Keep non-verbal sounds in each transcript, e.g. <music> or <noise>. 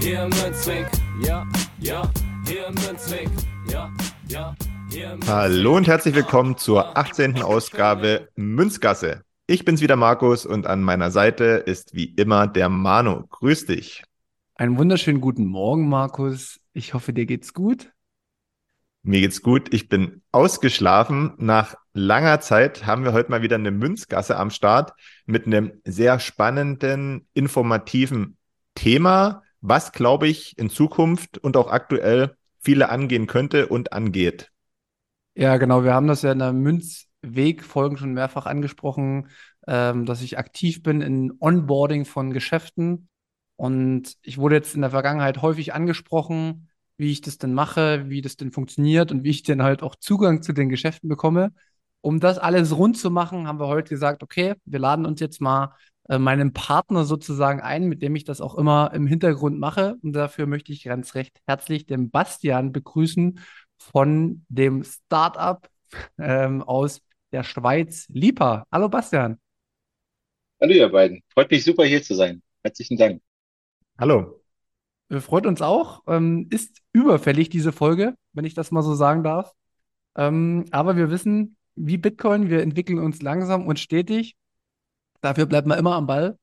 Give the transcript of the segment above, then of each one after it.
Hier im Münzweg, ja, ja, hier im Münzweg, ja, ja. Hier im Hallo und herzlich willkommen zur 18. Ausgabe Münzgasse. Ich bin's wieder Markus und an meiner Seite ist wie immer der Manu. Grüß dich. Einen wunderschönen guten Morgen, Markus. Ich hoffe, dir geht's gut. Mir geht's gut. Ich bin ausgeschlafen. Nach langer Zeit haben wir heute mal wieder eine Münzgasse am Start mit einem sehr spannenden, informativen Thema, was, glaube ich, in Zukunft und auch aktuell viele angehen könnte und angeht. Ja, genau. Wir haben das ja in der Münzweg-Folgen schon mehrfach angesprochen, ähm, dass ich aktiv bin in Onboarding von Geschäften. Und ich wurde jetzt in der Vergangenheit häufig angesprochen, wie ich das denn mache, wie das denn funktioniert und wie ich denn halt auch Zugang zu den Geschäften bekomme. Um das alles rund zu machen, haben wir heute gesagt, okay, wir laden uns jetzt mal äh, meinen Partner sozusagen ein, mit dem ich das auch immer im Hintergrund mache. Und dafür möchte ich ganz recht herzlich den Bastian begrüßen von dem Startup ähm, aus der Schweiz, Lipa. Hallo Bastian. Hallo ihr beiden. Freut mich super hier zu sein. Herzlichen Dank. Hallo. Äh, Freut uns auch. Ähm, ist überfällig, diese Folge, wenn ich das mal so sagen darf. Ähm, aber wir wissen, wie Bitcoin, wir entwickeln uns langsam und stetig. Dafür bleibt man immer am Ball.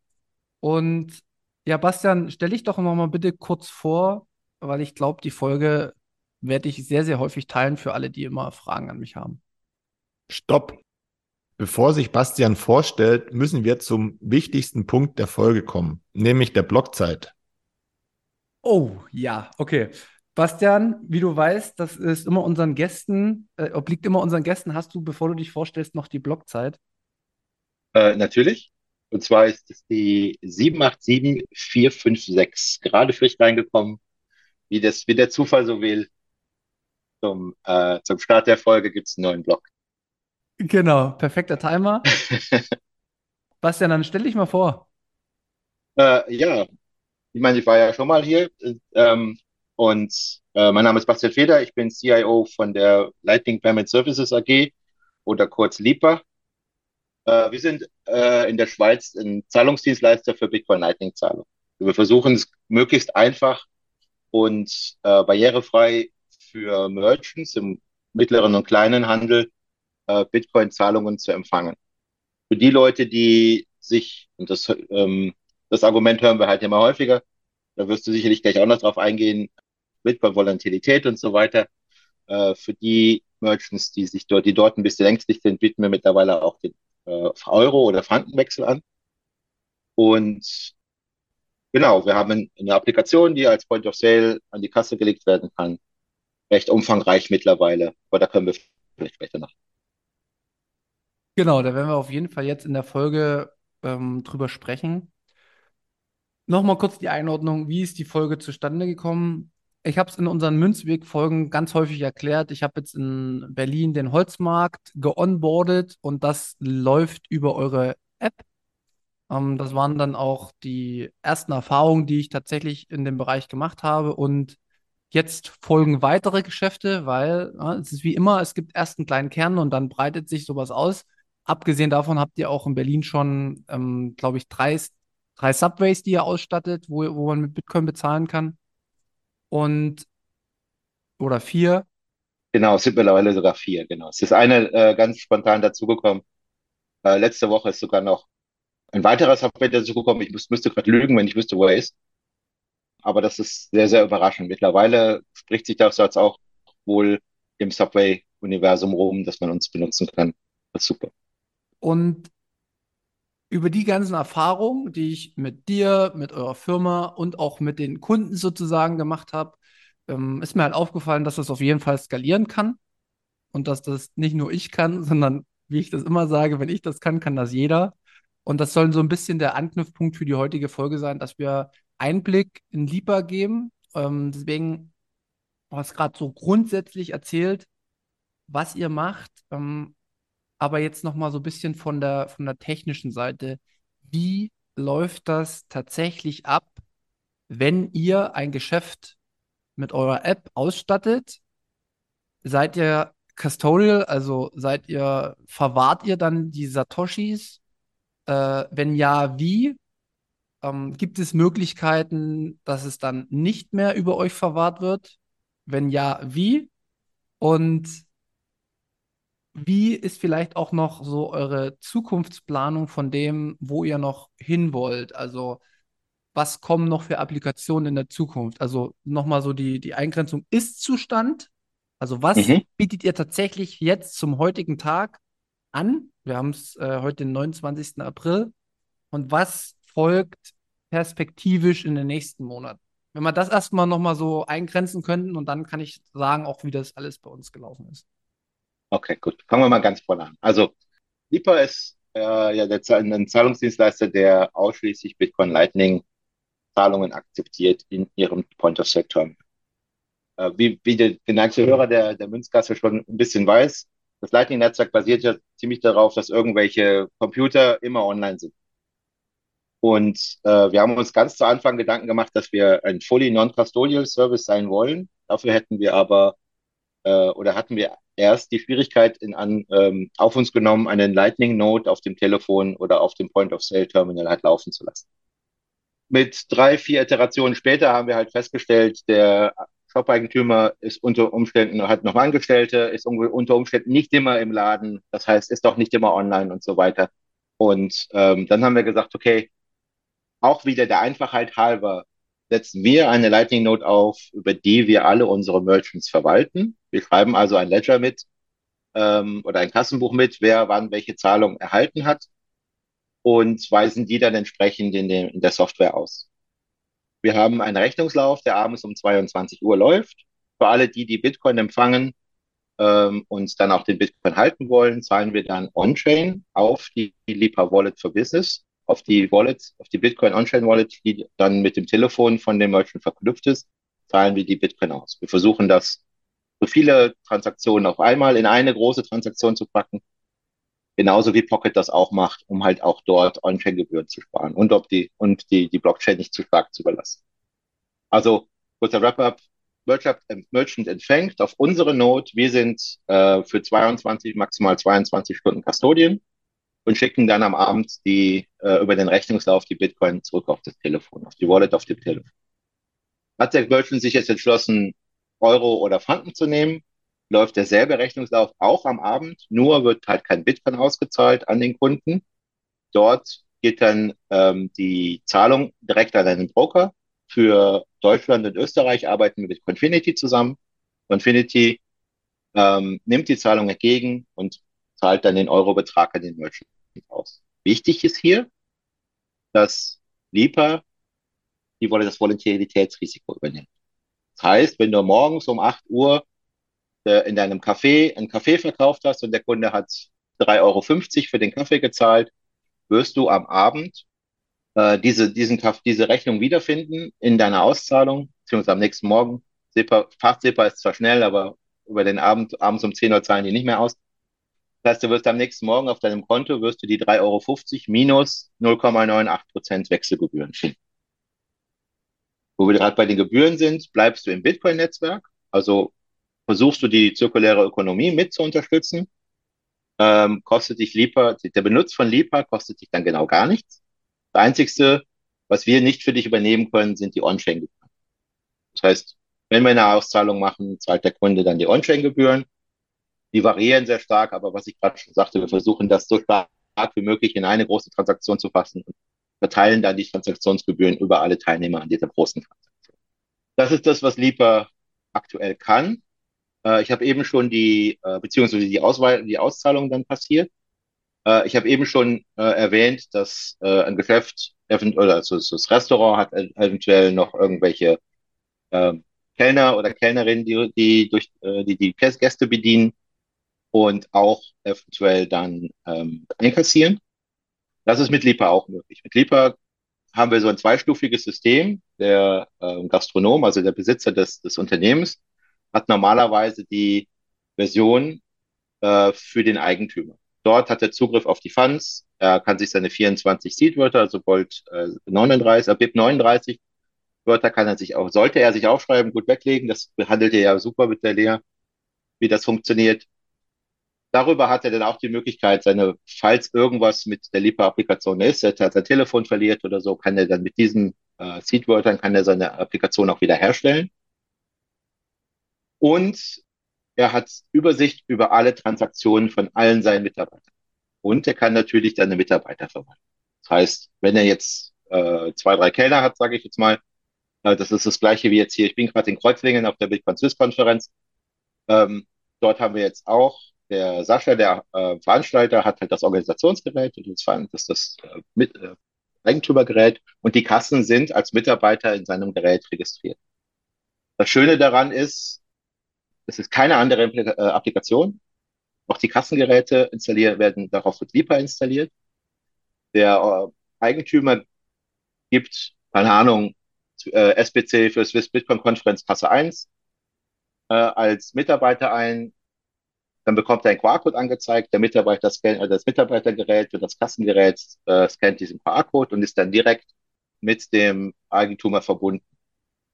Und ja, Bastian, stell dich doch noch mal bitte kurz vor, weil ich glaube, die Folge werde ich sehr, sehr häufig teilen für alle, die immer Fragen an mich haben. Stopp. Bevor sich Bastian vorstellt, müssen wir zum wichtigsten Punkt der Folge kommen, nämlich der Blockzeit. Oh, ja, okay. Bastian, wie du weißt, das ist immer unseren Gästen, äh, obliegt immer unseren Gästen. Hast du, bevor du dich vorstellst, noch die Blockzeit? Äh, natürlich. Und zwar ist es die 787456. Gerade frisch reingekommen. Wie, das, wie der Zufall so will. Zum, äh, zum Start der Folge gibt es einen neuen Block. Genau, perfekter Timer. <laughs> Bastian, dann stell dich mal vor. Äh, ja, ich meine, ich war ja schon mal hier. Ähm, und äh, mein Name ist Bastian Feder. Ich bin CIO von der Lightning Payment Services AG oder kurz LIPA. Äh, wir sind äh, in der Schweiz ein Zahlungsdienstleister für Bitcoin Lightning Zahlung. Wir versuchen es möglichst einfach und äh, barrierefrei für Merchants im mittleren und kleinen Handel äh, Bitcoin-Zahlungen zu empfangen. Für die Leute, die sich, und das, ähm, das Argument hören wir halt immer häufiger, da wirst du sicherlich gleich auch noch drauf eingehen, Bitcoin-Volatilität und so weiter. Äh, für die Merchants, die sich dort, die dort ein bisschen ängstlich sind, bieten wir mittlerweile auch den äh, Euro- oder Frankenwechsel an. Und genau, wir haben eine Applikation, die als Point of Sale an die Kasse gelegt werden kann. Recht umfangreich mittlerweile, aber da können wir vielleicht später noch. Genau, da werden wir auf jeden Fall jetzt in der Folge ähm, drüber sprechen. Nochmal kurz die Einordnung, wie ist die Folge zustande gekommen? Ich habe es in unseren Münzweg-Folgen ganz häufig erklärt. Ich habe jetzt in Berlin den Holzmarkt geonboardet und das läuft über eure App. Ähm, das waren dann auch die ersten Erfahrungen, die ich tatsächlich in dem Bereich gemacht habe. Und jetzt folgen weitere Geschäfte, weil ja, es ist wie immer, es gibt erst einen kleinen Kern und dann breitet sich sowas aus. Abgesehen davon habt ihr auch in Berlin schon, ähm, glaube ich, drei, drei Subways, die ihr ausstattet, wo, wo man mit Bitcoin bezahlen kann. Und oder vier. Genau, es sind mittlerweile sogar vier, genau. Es ist eine äh, ganz spontan dazugekommen. Äh, letzte Woche ist sogar noch ein weiterer Subway dazugekommen. Ich müß, müsste gerade lügen, wenn ich wüsste, wo er ist. Aber das ist sehr, sehr überraschend. Mittlerweile spricht sich das jetzt auch wohl im Subway-Universum rum, dass man uns benutzen kann. Das ist super. Und über die ganzen Erfahrungen, die ich mit dir, mit eurer Firma und auch mit den Kunden sozusagen gemacht habe, ähm, ist mir halt aufgefallen, dass das auf jeden Fall skalieren kann und dass das nicht nur ich kann, <laughs> sondern wie ich das immer sage, wenn ich das kann, kann das jeder. Und das soll so ein bisschen der Anknüpfpunkt für die heutige Folge sein, dass wir Einblick in Lipa geben. Ähm, deswegen, hast gerade so grundsätzlich erzählt, was ihr macht. Ähm, aber jetzt noch mal so ein bisschen von der, von der technischen Seite. Wie läuft das tatsächlich ab, wenn ihr ein Geschäft mit eurer App ausstattet? Seid ihr custodial, also seid ihr, verwahrt ihr dann die Satoshis? Äh, wenn ja, wie? Ähm, gibt es Möglichkeiten, dass es dann nicht mehr über euch verwahrt wird? Wenn ja, wie? Und wie ist vielleicht auch noch so eure Zukunftsplanung von dem, wo ihr noch hin wollt? Also, was kommen noch für Applikationen in der Zukunft? Also, nochmal so die, die Eingrenzung Ist-Zustand. Also, was Mhm. bietet ihr tatsächlich jetzt zum heutigen Tag an? Wir haben es äh, heute den 29. April. Und was folgt perspektivisch in den nächsten Monaten? Wenn wir das erstmal nochmal so eingrenzen könnten und dann kann ich sagen, auch wie das alles bei uns gelaufen ist. Okay, gut. Fangen wir mal ganz vorne an. Also, Lipa ist äh, ja der, ein Zahlungsdienstleister, der ausschließlich Bitcoin Lightning Zahlungen akzeptiert in ihrem Point-of-Sale-Terminal. Äh, wie, wie der geneigte Hörer der, der Münzgasse schon ein bisschen weiß, das Lightning-Netzwerk basiert ja ziemlich darauf, dass irgendwelche Computer immer online sind. Und äh, wir haben uns ganz zu Anfang Gedanken gemacht, dass wir ein fully non-custodial Service sein wollen. Dafür hätten wir aber äh, oder hatten wir erst die Schwierigkeit in an, ähm, auf uns genommen, einen Lightning Node auf dem Telefon oder auf dem Point of Sale Terminal halt laufen zu lassen. Mit drei, vier Iterationen später haben wir halt festgestellt, der Shop-Eigentümer ist unter Umständen, hat noch Angestellte, ist unter Umständen nicht immer im Laden, das heißt, ist doch nicht immer online und so weiter. Und ähm, dann haben wir gesagt, okay, auch wieder der Einfachheit halber setzen wir eine Lightning Node auf, über die wir alle unsere Merchants verwalten. Wir schreiben also ein Ledger mit ähm, oder ein Kassenbuch mit, wer wann welche Zahlung erhalten hat und weisen die dann entsprechend in, den, in der Software aus. Wir haben einen Rechnungslauf, der abends um 22 Uhr läuft. Für alle die, die Bitcoin empfangen ähm, und dann auch den Bitcoin halten wollen, zahlen wir dann On-Chain auf die Lipa Wallet for Business auf die Wallet, auf die Bitcoin On-Chain Wallet, die dann mit dem Telefon von dem Merchant verknüpft ist, zahlen wir die Bitcoin aus. Wir versuchen das so viele Transaktionen auf einmal in eine große Transaktion zu packen. Genauso wie Pocket das auch macht, um halt auch dort On-Chain-Gebühren zu sparen und ob die, und die, die Blockchain nicht zu stark zu überlassen. Also, kurzer Wrap-up. Merchant, Merchant empfängt auf unsere Node. Wir sind äh, für 22, maximal 22 Stunden Custodian und schicken dann am Abend die äh, über den Rechnungslauf die Bitcoin zurück auf das Telefon, auf die Wallet auf dem Telefon. Hat der Merchant sich jetzt entschlossen, Euro oder Franken zu nehmen, läuft derselbe Rechnungslauf auch am Abend, nur wird halt kein Bitcoin ausgezahlt an den Kunden. Dort geht dann ähm, die Zahlung direkt an einen Broker. Für Deutschland und Österreich arbeiten wir mit Confinity zusammen. Confinity ähm, nimmt die Zahlung entgegen und zahlt dann den Eurobetrag an den Merchant aus. Wichtig ist hier, dass Lipa die Wolle das Volatilitätsrisiko übernimmt. Das heißt, wenn du morgens um 8 Uhr äh, in deinem Café einen Kaffee verkauft hast und der Kunde hat 3,50 Euro für den Kaffee gezahlt, wirst du am Abend äh, diese, diesen, diese Rechnung wiederfinden in deiner Auszahlung, beziehungsweise am nächsten Morgen. Fachzipper ist zwar schnell, aber über den Abend, abends um 10 Uhr zahlen die nicht mehr aus. Das heißt, du wirst am nächsten Morgen auf deinem Konto wirst du die 3,50 Euro minus 0,98 Prozent Wechselgebühren finden. Wo wir gerade bei den Gebühren sind, bleibst du im Bitcoin-Netzwerk, also versuchst du die zirkuläre Ökonomie mit zu unterstützen, ähm, kostet dich Lipa, der Benutz von Lipa kostet dich dann genau gar nichts. Das Einzigste, was wir nicht für dich übernehmen können, sind die On-Chain-Gebühren. Das heißt, wenn wir eine Auszahlung machen, zahlt der Kunde dann die On-Chain-Gebühren. Die variieren sehr stark, aber was ich gerade schon sagte, wir versuchen das so stark wie möglich in eine große Transaktion zu fassen und verteilen dann die Transaktionsgebühren über alle Teilnehmer an dieser großen Transaktion. Das ist das, was Lipa aktuell kann. Äh, ich habe eben schon die, äh, beziehungsweise die, Auswahl, die Auszahlung dann passiert. Äh, ich habe eben schon äh, erwähnt, dass äh, ein Geschäft, oder also das Restaurant hat eventuell noch irgendwelche ähm, Kellner oder Kellnerinnen, die, die durch äh, die, die Gäste bedienen und auch eventuell dann ähm, einkassieren. Das ist mit Lipa auch möglich. Mit Lipa haben wir so ein zweistufiges System. Der äh, Gastronom, also der Besitzer des, des Unternehmens, hat normalerweise die Version äh, für den Eigentümer. Dort hat er Zugriff auf die Funds. Er kann sich seine 24 Seed-Wörter, also Bolt äh, 39, äh, BIP 39 Wörter kann er sich auch, sollte er sich aufschreiben, gut weglegen. Das behandelt er ja super mit der Lea, wie das funktioniert. Darüber hat er dann auch die Möglichkeit, seine, falls irgendwas mit der Lipa-Applikation ist, er hat sein Telefon verliert oder so, kann er dann mit diesen äh, Seed-Wörtern kann er seine Applikation auch wieder herstellen. Und er hat Übersicht über alle Transaktionen von allen seinen Mitarbeitern. Und er kann natürlich seine Mitarbeiter verwalten. Das heißt, wenn er jetzt äh, zwei, drei Kellner hat, sage ich jetzt mal, äh, das ist das gleiche wie jetzt hier. Ich bin gerade in Kreuzlingen auf der Bitcoin Swiss Konferenz. Ähm, dort haben wir jetzt auch der Sascha, der äh, Veranstalter, hat halt das Organisationsgerät und das, das, das äh, mit, äh, Eigentümergerät und die Kassen sind als Mitarbeiter in seinem Gerät registriert. Das Schöne daran ist, es ist keine andere äh, Applikation. Auch die Kassengeräte installiert werden, darauf wird Lipa installiert. Der äh, Eigentümer gibt, keine Ahnung, äh, SBC für Swiss Bitcoin Konferenz Kasse 1 äh, als Mitarbeiter ein. Dann bekommt er einen QR-Code angezeigt. Der Mitarbeiter scannt, äh, das Mitarbeitergerät und das Kassengerät äh, scannt diesen QR-Code und ist dann direkt mit dem Eigentümer verbunden.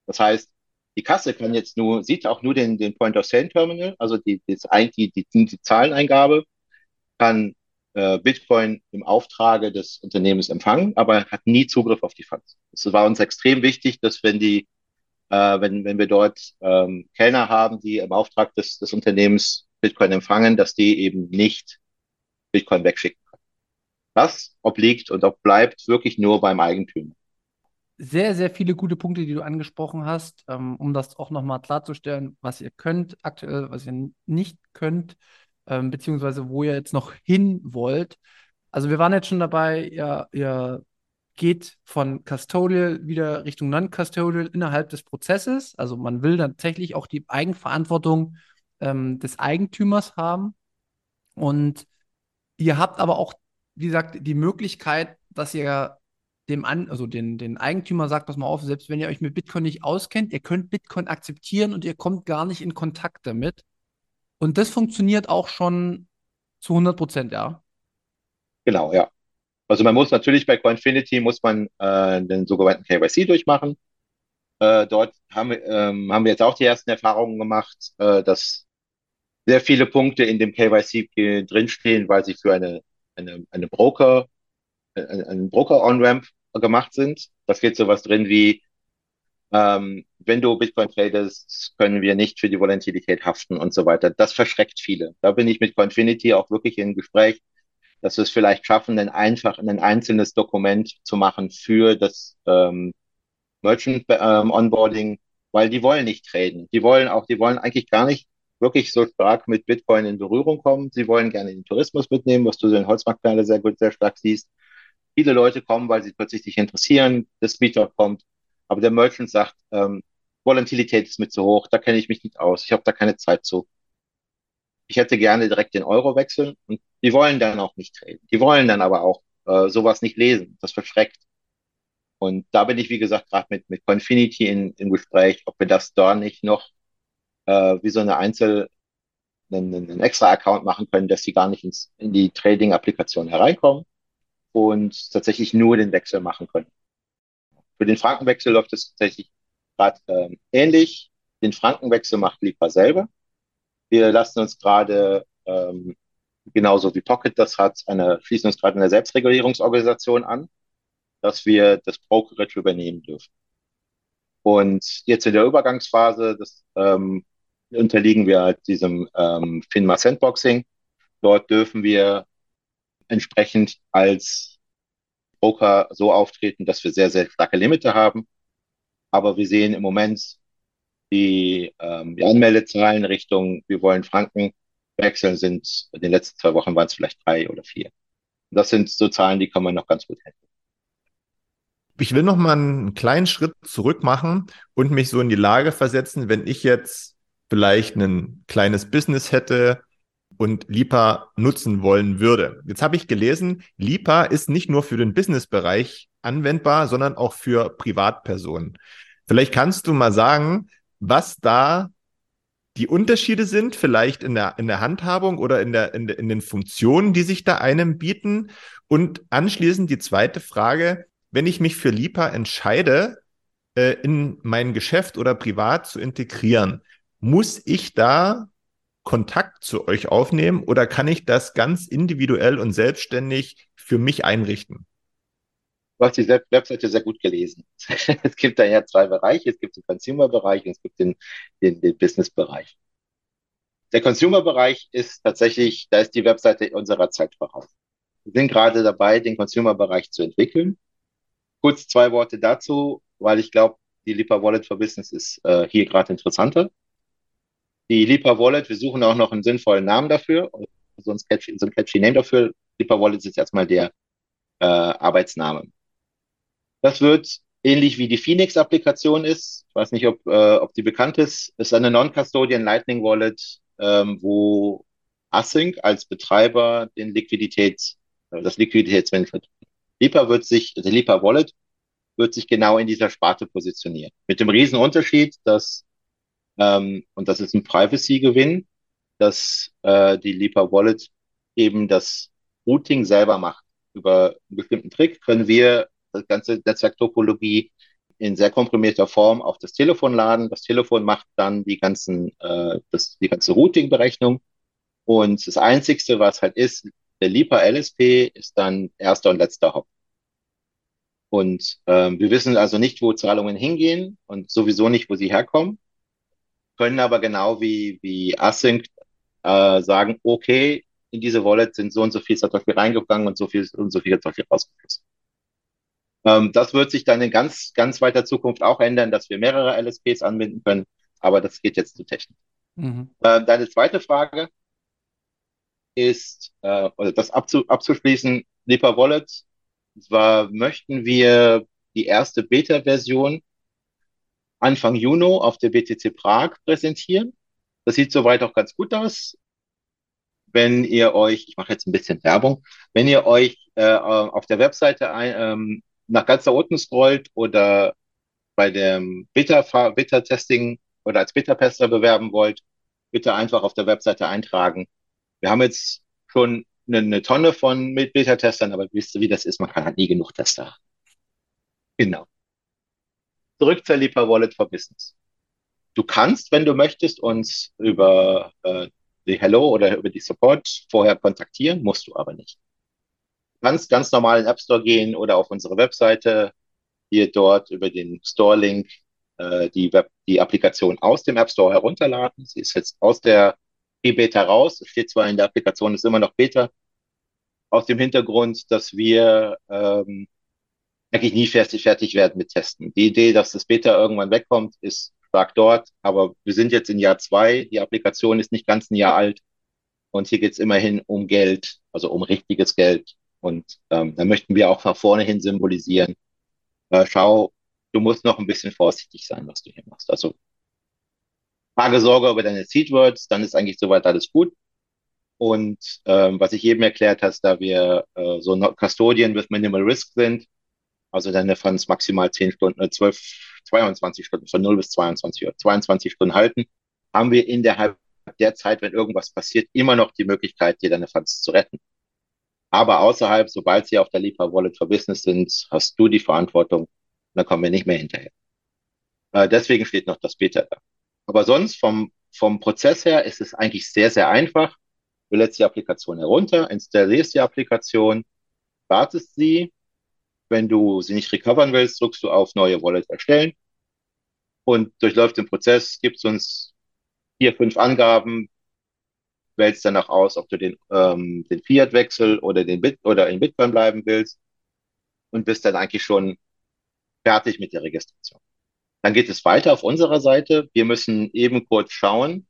Das heißt, die Kasse kann jetzt nur, sieht auch nur den, den Point-of-Sale-Terminal, also die, die, die, die, die Zahleneingabe, kann äh, Bitcoin im Auftrage des Unternehmens empfangen, aber hat nie Zugriff auf die Funds. Es war uns extrem wichtig, dass wenn die, äh, wenn, wenn wir dort ähm, Kellner haben, die im Auftrag des, des Unternehmens Bitcoin empfangen, dass die eben nicht Bitcoin wegschicken können. Das obliegt und bleibt wirklich nur beim Eigentümer sehr, sehr viele gute Punkte, die du angesprochen hast, ähm, um das auch nochmal klarzustellen, was ihr könnt aktuell, was ihr nicht könnt, ähm, beziehungsweise wo ihr jetzt noch hin wollt. Also wir waren jetzt schon dabei, ihr, ihr geht von Custodial wieder Richtung Non-Custodial innerhalb des Prozesses. Also man will tatsächlich auch die Eigenverantwortung ähm, des Eigentümers haben. Und ihr habt aber auch, wie gesagt, die Möglichkeit, dass ihr dem an, also den, den Eigentümer sagt, pass mal auf, selbst wenn ihr euch mit Bitcoin nicht auskennt, ihr könnt Bitcoin akzeptieren und ihr kommt gar nicht in Kontakt damit. Und das funktioniert auch schon zu 100 Prozent, ja. Genau, ja. Also man muss natürlich bei Coinfinity muss man äh, den sogenannten KYC durchmachen. Äh, dort haben, ähm, haben wir jetzt auch die ersten Erfahrungen gemacht, äh, dass sehr viele Punkte in dem KYC drinstehen, weil sie für eine, eine, eine Broker ein Broker-On-Ramp gemacht sind. Da steht sowas drin wie, ähm, wenn du Bitcoin tradest, können wir nicht für die Volatilität haften und so weiter. Das verschreckt viele. Da bin ich mit Coinfinity auch wirklich im Gespräch, dass wir es vielleicht schaffen, ein einfach ein einzelnes Dokument zu machen für das ähm, Merchant ähm, Onboarding, weil die wollen nicht traden. Die wollen auch, die wollen eigentlich gar nicht wirklich so stark mit Bitcoin in Berührung kommen. Sie wollen gerne den Tourismus mitnehmen, was du in Holzmarktperle sehr gut, sehr stark siehst. Viele Leute kommen, weil sie plötzlich sich interessieren, das Meetup kommt. Aber der Merchant sagt, ähm, Volatilität ist mir zu hoch, da kenne ich mich nicht aus, ich habe da keine Zeit zu. Ich hätte gerne direkt den Euro wechseln und die wollen dann auch nicht traden. Die wollen dann aber auch äh, sowas nicht lesen. Das verschreckt. Und da bin ich, wie gesagt, gerade mit, mit Confinity in, im Gespräch, ob wir das da nicht noch äh, wie so eine Einzel, einen, einen extra Account machen können, dass sie gar nicht ins, in die Trading-Applikation hereinkommen und tatsächlich nur den Wechsel machen können. Für den Frankenwechsel läuft es tatsächlich gerade ähm, ähnlich. Den Frankenwechsel macht Lipa selber. Wir lassen uns gerade ähm, genauso wie Pocket das hat, eine, schließen uns gerade eine Selbstregulierungsorganisation an, dass wir das Brokerage übernehmen dürfen. Und jetzt in der Übergangsphase, das ähm, unterliegen wir halt diesem ähm, FINMA Sandboxing. Dort dürfen wir entsprechend als Broker so auftreten, dass wir sehr, sehr starke Limite haben. Aber wir sehen im Moment die, ähm, die Anmeldezahlen Richtung, wir wollen Franken wechseln, sind in den letzten zwei Wochen waren es vielleicht drei oder vier. Das sind so Zahlen, die kann man noch ganz gut hätten. Ich will noch mal einen kleinen Schritt zurück machen und mich so in die Lage versetzen, wenn ich jetzt vielleicht ein kleines Business hätte, und Lipa nutzen wollen würde. Jetzt habe ich gelesen, Lipa ist nicht nur für den Businessbereich anwendbar, sondern auch für Privatpersonen. Vielleicht kannst du mal sagen, was da die Unterschiede sind, vielleicht in der, in der Handhabung oder in, der, in, in den Funktionen, die sich da einem bieten. Und anschließend die zweite Frage, wenn ich mich für Lipa entscheide, äh, in mein Geschäft oder privat zu integrieren, muss ich da Kontakt zu euch aufnehmen oder kann ich das ganz individuell und selbstständig für mich einrichten? Du hast die Webseite sehr gut gelesen. <laughs> es gibt da ja zwei Bereiche. Es gibt den Consumer-Bereich und es gibt den, den, den Business-Bereich. Der Consumer-Bereich ist tatsächlich, da ist die Webseite unserer Zeit voraus. Wir sind gerade dabei, den Consumer-Bereich zu entwickeln. Kurz zwei Worte dazu, weil ich glaube, die Lipa Wallet for Business ist äh, hier gerade interessanter. Die Lipa Wallet, wir suchen auch noch einen sinnvollen Namen dafür, so ein catchy, so ein catchy Name dafür. Lipa Wallet ist erstmal der äh, Arbeitsname. Das wird ähnlich wie die Phoenix-Applikation ist. Ich weiß nicht, ob, äh, ob die bekannt ist. Ist eine Non-Custodian Lightning Wallet, ähm, wo Async als Betreiber den Liquiditäts, äh, das Liquiditätsmanagement. Lipa wird sich, also Lipa Wallet wird sich genau in dieser Sparte positionieren. Mit dem Riesenunterschied, dass ähm, und das ist ein Privacy-Gewinn, dass äh, die Lipa Wallet eben das Routing selber macht. Über einen bestimmten Trick können wir das ganze Netzwerktopologie in sehr komprimierter Form auf das Telefon laden. Das Telefon macht dann die ganzen, äh, das, die ganze Routing-Berechnung. Und das Einzigste, was halt ist, der Lipa LSP ist dann erster und letzter Hop. Und ähm, wir wissen also nicht, wo Zahlungen hingehen und sowieso nicht, wo sie herkommen können aber genau wie, wie Async äh, sagen, okay, in diese Wallet sind so und so viel Satoshi reingegangen und so viel und so viel Satoshi rausgeflossen. Ähm, das wird sich dann in ganz, ganz weiter Zukunft auch ändern, dass wir mehrere LSPs anbinden können, aber das geht jetzt zu technisch. Mhm. Äh, deine zweite Frage ist, äh, oder das abzu, abzuschließen, Lipa Wallet, zwar möchten wir die erste Beta-Version Anfang Juni auf der BTC Prag präsentieren. Das sieht soweit auch ganz gut aus. Wenn ihr euch, ich mache jetzt ein bisschen Werbung, wenn ihr euch äh, auf der Webseite ein, ähm, nach ganz da unten scrollt oder bei dem Beta-Testing oder als Beta-Tester bewerben wollt, bitte einfach auf der Webseite eintragen. Wir haben jetzt schon eine, eine Tonne von Beta-Testern, aber wisst ihr, wie das ist? Man kann halt nie genug Tester. Genau zurück zur Lipa Wallet for Business. Du kannst, wenn du möchtest, uns über äh, die Hello oder über die Support vorher kontaktieren, musst du aber nicht. Du kannst ganz normal in den App Store gehen oder auf unsere Webseite, hier dort über den Store-Link äh, die, Web die Applikation aus dem App Store herunterladen. Sie ist jetzt aus der E-Beta raus. Es steht zwar in der Applikation, ist immer noch Beta. Aus dem Hintergrund, dass wir ähm, eigentlich nie fertig, fertig werden mit Testen. Die Idee, dass das Beta irgendwann wegkommt, ist stark dort, aber wir sind jetzt in Jahr zwei, die Applikation ist nicht ganz ein Jahr alt und hier geht es immerhin um Geld, also um richtiges Geld. Und ähm, da möchten wir auch nach vorne hin symbolisieren. Äh, schau, du musst noch ein bisschen vorsichtig sein, was du hier machst. Also Frage Sorge über deine Seedwords, dann ist eigentlich soweit alles gut. Und ähm, was ich eben erklärt hast, da wir äh, so Custodian with Minimal Risk sind, also deine Funds maximal 10 Stunden, 12, äh, 22 Stunden, von 0 bis 22 Uhr, 22 Stunden halten, haben wir innerhalb der Zeit, wenn irgendwas passiert, immer noch die Möglichkeit, dir deine Funds zu retten. Aber außerhalb, sobald sie auf der Lipa Wallet for Business sind, hast du die Verantwortung, dann kommen wir nicht mehr hinterher. Äh, deswegen steht noch das Beta da. Aber sonst vom, vom Prozess her ist es eigentlich sehr, sehr einfach. Du lädst die Applikation herunter, installierst die Applikation, wartest sie, wenn du sie nicht recovern willst, drückst du auf neue Wallet erstellen und durchläuft den Prozess, gibst uns vier, fünf Angaben, wählst danach aus, ob du den, ähm, den Fiat-Wechsel oder den Bit oder in Bitcoin bleiben willst und bist dann eigentlich schon fertig mit der Registration. Dann geht es weiter auf unserer Seite. Wir müssen eben kurz schauen,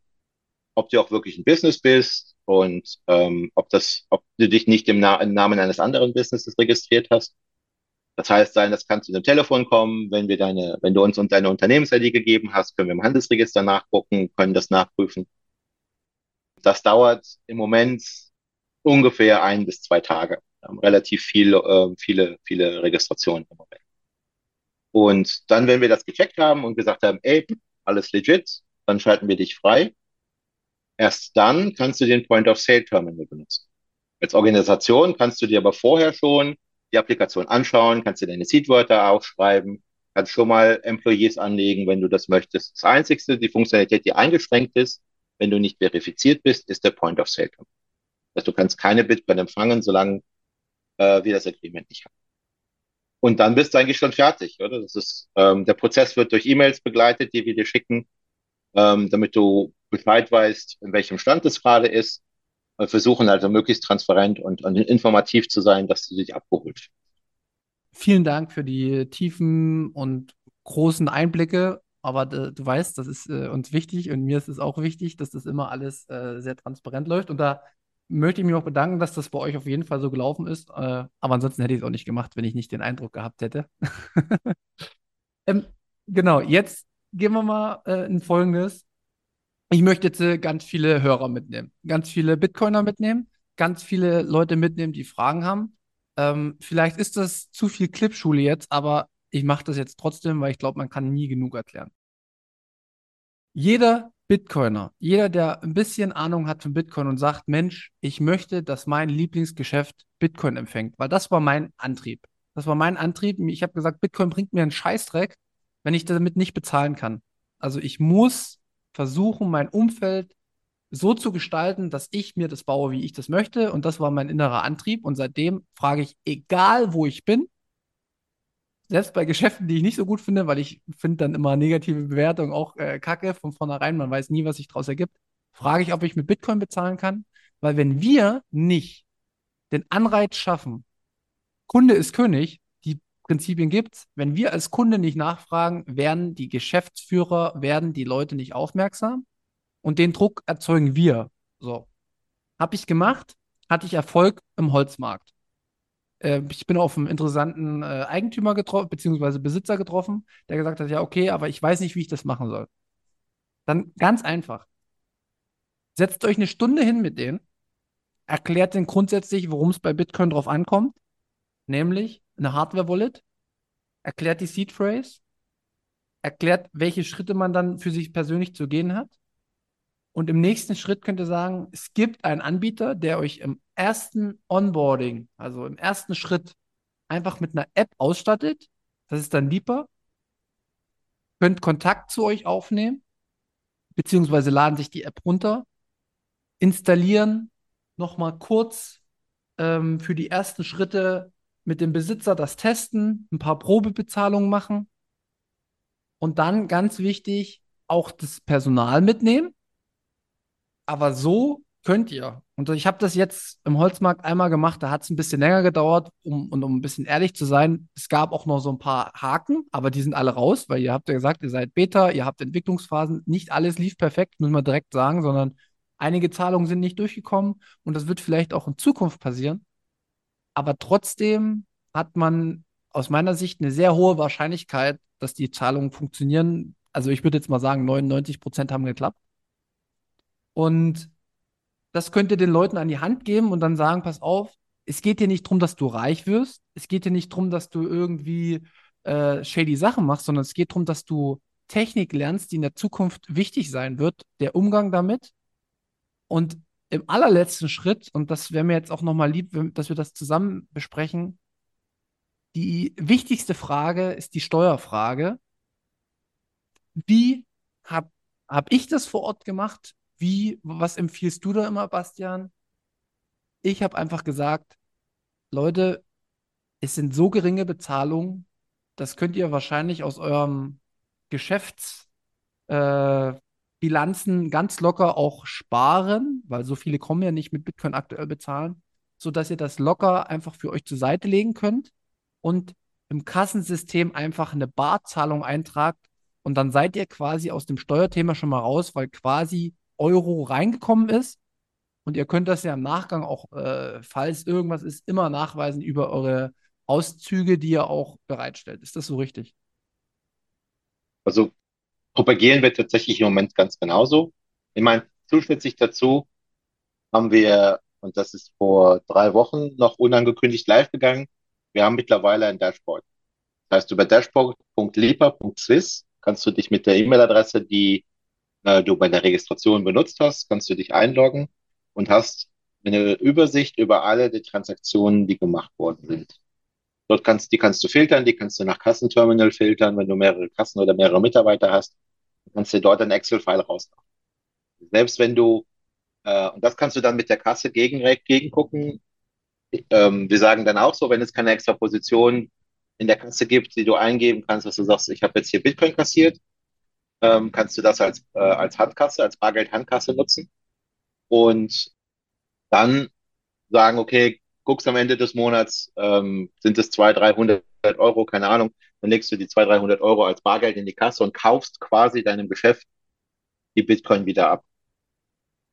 ob du auch wirklich ein Business bist und ähm, ob das, ob du dich nicht im, Na im Namen eines anderen Businesses registriert hast. Das heißt sein, das kann zu einem Telefon kommen, wenn wir deine, wenn du uns und deine Unternehmens-ID gegeben hast, können wir im Handelsregister nachgucken, können das nachprüfen. das dauert im Moment ungefähr ein bis zwei Tage. Relativ viel, äh, viele, viele Registrationen im Moment. Und dann, wenn wir das gecheckt haben und gesagt haben, ey, alles legit, dann schalten wir dich frei. Erst dann kannst du den Point-of-Sale-Terminal benutzen. Als Organisation kannst du dir aber vorher schon die Applikation anschauen, kannst dir deine Seedwörter aufschreiben, kannst schon mal Employees anlegen, wenn du das möchtest. Das Einzige, die Funktionalität, die eingeschränkt ist, wenn du nicht verifiziert bist, ist der Point of Sale. Also du kannst keine Bitcoin empfangen, solange äh, wir das Agreement nicht haben. Und dann bist du eigentlich schon fertig, oder? Das ist, ähm, der Prozess wird durch E-Mails begleitet, die wir dir schicken, ähm, damit du Bescheid weißt, in welchem Stand es gerade ist. Versuchen also möglichst transparent und, und informativ zu sein, dass du dich abgeholt Vielen Dank für die tiefen und großen Einblicke. Aber äh, du weißt, das ist äh, uns wichtig und mir ist es auch wichtig, dass das immer alles äh, sehr transparent läuft. Und da möchte ich mich auch bedanken, dass das bei euch auf jeden Fall so gelaufen ist. Äh, aber ansonsten hätte ich es auch nicht gemacht, wenn ich nicht den Eindruck gehabt hätte. <laughs> ähm, genau, jetzt gehen wir mal äh, in Folgendes. Ich möchte jetzt äh, ganz viele Hörer mitnehmen, ganz viele Bitcoiner mitnehmen, ganz viele Leute mitnehmen, die Fragen haben. Ähm, vielleicht ist das zu viel Clipschule jetzt, aber ich mache das jetzt trotzdem, weil ich glaube, man kann nie genug erklären. Jeder Bitcoiner, jeder, der ein bisschen Ahnung hat von Bitcoin und sagt, Mensch, ich möchte, dass mein Lieblingsgeschäft Bitcoin empfängt, weil das war mein Antrieb. Das war mein Antrieb. Ich habe gesagt, Bitcoin bringt mir einen Scheißdreck, wenn ich damit nicht bezahlen kann. Also ich muss versuchen, mein Umfeld so zu gestalten, dass ich mir das baue, wie ich das möchte. Und das war mein innerer Antrieb. Und seitdem frage ich, egal wo ich bin, selbst bei Geschäften, die ich nicht so gut finde, weil ich finde dann immer negative Bewertungen auch äh, kacke von vornherein, man weiß nie, was sich daraus ergibt, frage ich, ob ich mit Bitcoin bezahlen kann. Weil wenn wir nicht den Anreiz schaffen, Kunde ist König, Prinzipien gibt's. Wenn wir als Kunde nicht nachfragen, werden die Geschäftsführer, werden die Leute nicht aufmerksam und den Druck erzeugen wir. So. Habe ich gemacht, hatte ich Erfolg im Holzmarkt. Äh, ich bin auf einen interessanten äh, Eigentümer getroffen, beziehungsweise Besitzer getroffen, der gesagt hat, ja, okay, aber ich weiß nicht, wie ich das machen soll. Dann ganz einfach. Setzt euch eine Stunde hin mit denen, erklärt denen grundsätzlich, worum es bei Bitcoin drauf ankommt, nämlich eine Hardware-Wallet, erklärt die Seed Phrase, erklärt, welche Schritte man dann für sich persönlich zu gehen hat und im nächsten Schritt könnt ihr sagen, es gibt einen Anbieter, der euch im ersten Onboarding, also im ersten Schritt, einfach mit einer App ausstattet. Das ist dann Leaper. Könnt Kontakt zu euch aufnehmen, beziehungsweise laden sich die App runter, installieren, nochmal kurz ähm, für die ersten Schritte mit dem Besitzer das testen, ein paar Probebezahlungen machen und dann ganz wichtig auch das Personal mitnehmen aber so könnt ihr. Und ich habe das jetzt im Holzmarkt einmal gemacht, da hat es ein bisschen länger gedauert, um, und um ein bisschen ehrlich zu sein, es gab auch noch so ein paar Haken, aber die sind alle raus, weil ihr habt ja gesagt, ihr seid Beta, ihr habt Entwicklungsphasen, nicht alles lief perfekt, muss man direkt sagen, sondern einige Zahlungen sind nicht durchgekommen und das wird vielleicht auch in Zukunft passieren. Aber trotzdem hat man aus meiner Sicht eine sehr hohe Wahrscheinlichkeit, dass die Zahlungen funktionieren. Also ich würde jetzt mal sagen, 99 Prozent haben geklappt. Und das könnt ihr den Leuten an die Hand geben und dann sagen, pass auf, es geht hier nicht darum, dass du reich wirst. Es geht hier nicht darum, dass du irgendwie äh, shady Sachen machst, sondern es geht darum, dass du Technik lernst, die in der Zukunft wichtig sein wird, der Umgang damit. Und im allerletzten Schritt, und das wäre mir jetzt auch nochmal lieb, dass wir das zusammen besprechen, die wichtigste Frage ist die Steuerfrage. Wie habe hab ich das vor Ort gemacht? Wie, was empfiehlst du da immer, Bastian? Ich habe einfach gesagt, Leute, es sind so geringe Bezahlungen, das könnt ihr wahrscheinlich aus eurem Geschäftsbilanzen äh, ganz locker auch sparen, weil so viele kommen ja nicht mit Bitcoin aktuell bezahlen, sodass ihr das locker einfach für euch zur Seite legen könnt und im Kassensystem einfach eine Barzahlung eintragt und dann seid ihr quasi aus dem Steuerthema schon mal raus, weil quasi Euro reingekommen ist. Und ihr könnt das ja im Nachgang auch, äh, falls irgendwas ist, immer nachweisen über eure Auszüge, die ihr auch bereitstellt. Ist das so richtig? Also propagieren wir tatsächlich im Moment ganz genauso. Ich meine, zusätzlich dazu haben wir, und das ist vor drei Wochen noch unangekündigt live gegangen, wir haben mittlerweile ein Dashboard. Das heißt, über dashboard.lipa.swiss kannst du dich mit der E-Mail-Adresse, die äh, du bei der Registration benutzt hast, kannst du dich einloggen und hast eine Übersicht über alle die Transaktionen, die gemacht worden sind. Dort kannst, die kannst du filtern, die kannst du nach Kassenterminal filtern, wenn du mehrere Kassen oder mehrere Mitarbeiter hast, kannst du dort ein Excel-File rausnehmen. Selbst wenn du, äh, und das kannst du dann mit der Kasse gegen, gegengucken. Ähm, wir sagen dann auch so, wenn es keine extra Position in der Kasse gibt, die du eingeben kannst, dass du sagst, ich habe jetzt hier Bitcoin kassiert, ähm, kannst du das als, äh, als Handkasse, als Bargeld-Handkasse nutzen. Und dann sagen, okay, guckst am Ende des Monats, ähm, sind es 200, 300 Euro, keine Ahnung, dann legst du die 200, 300 Euro als Bargeld in die Kasse und kaufst quasi deinem Geschäft die Bitcoin wieder ab.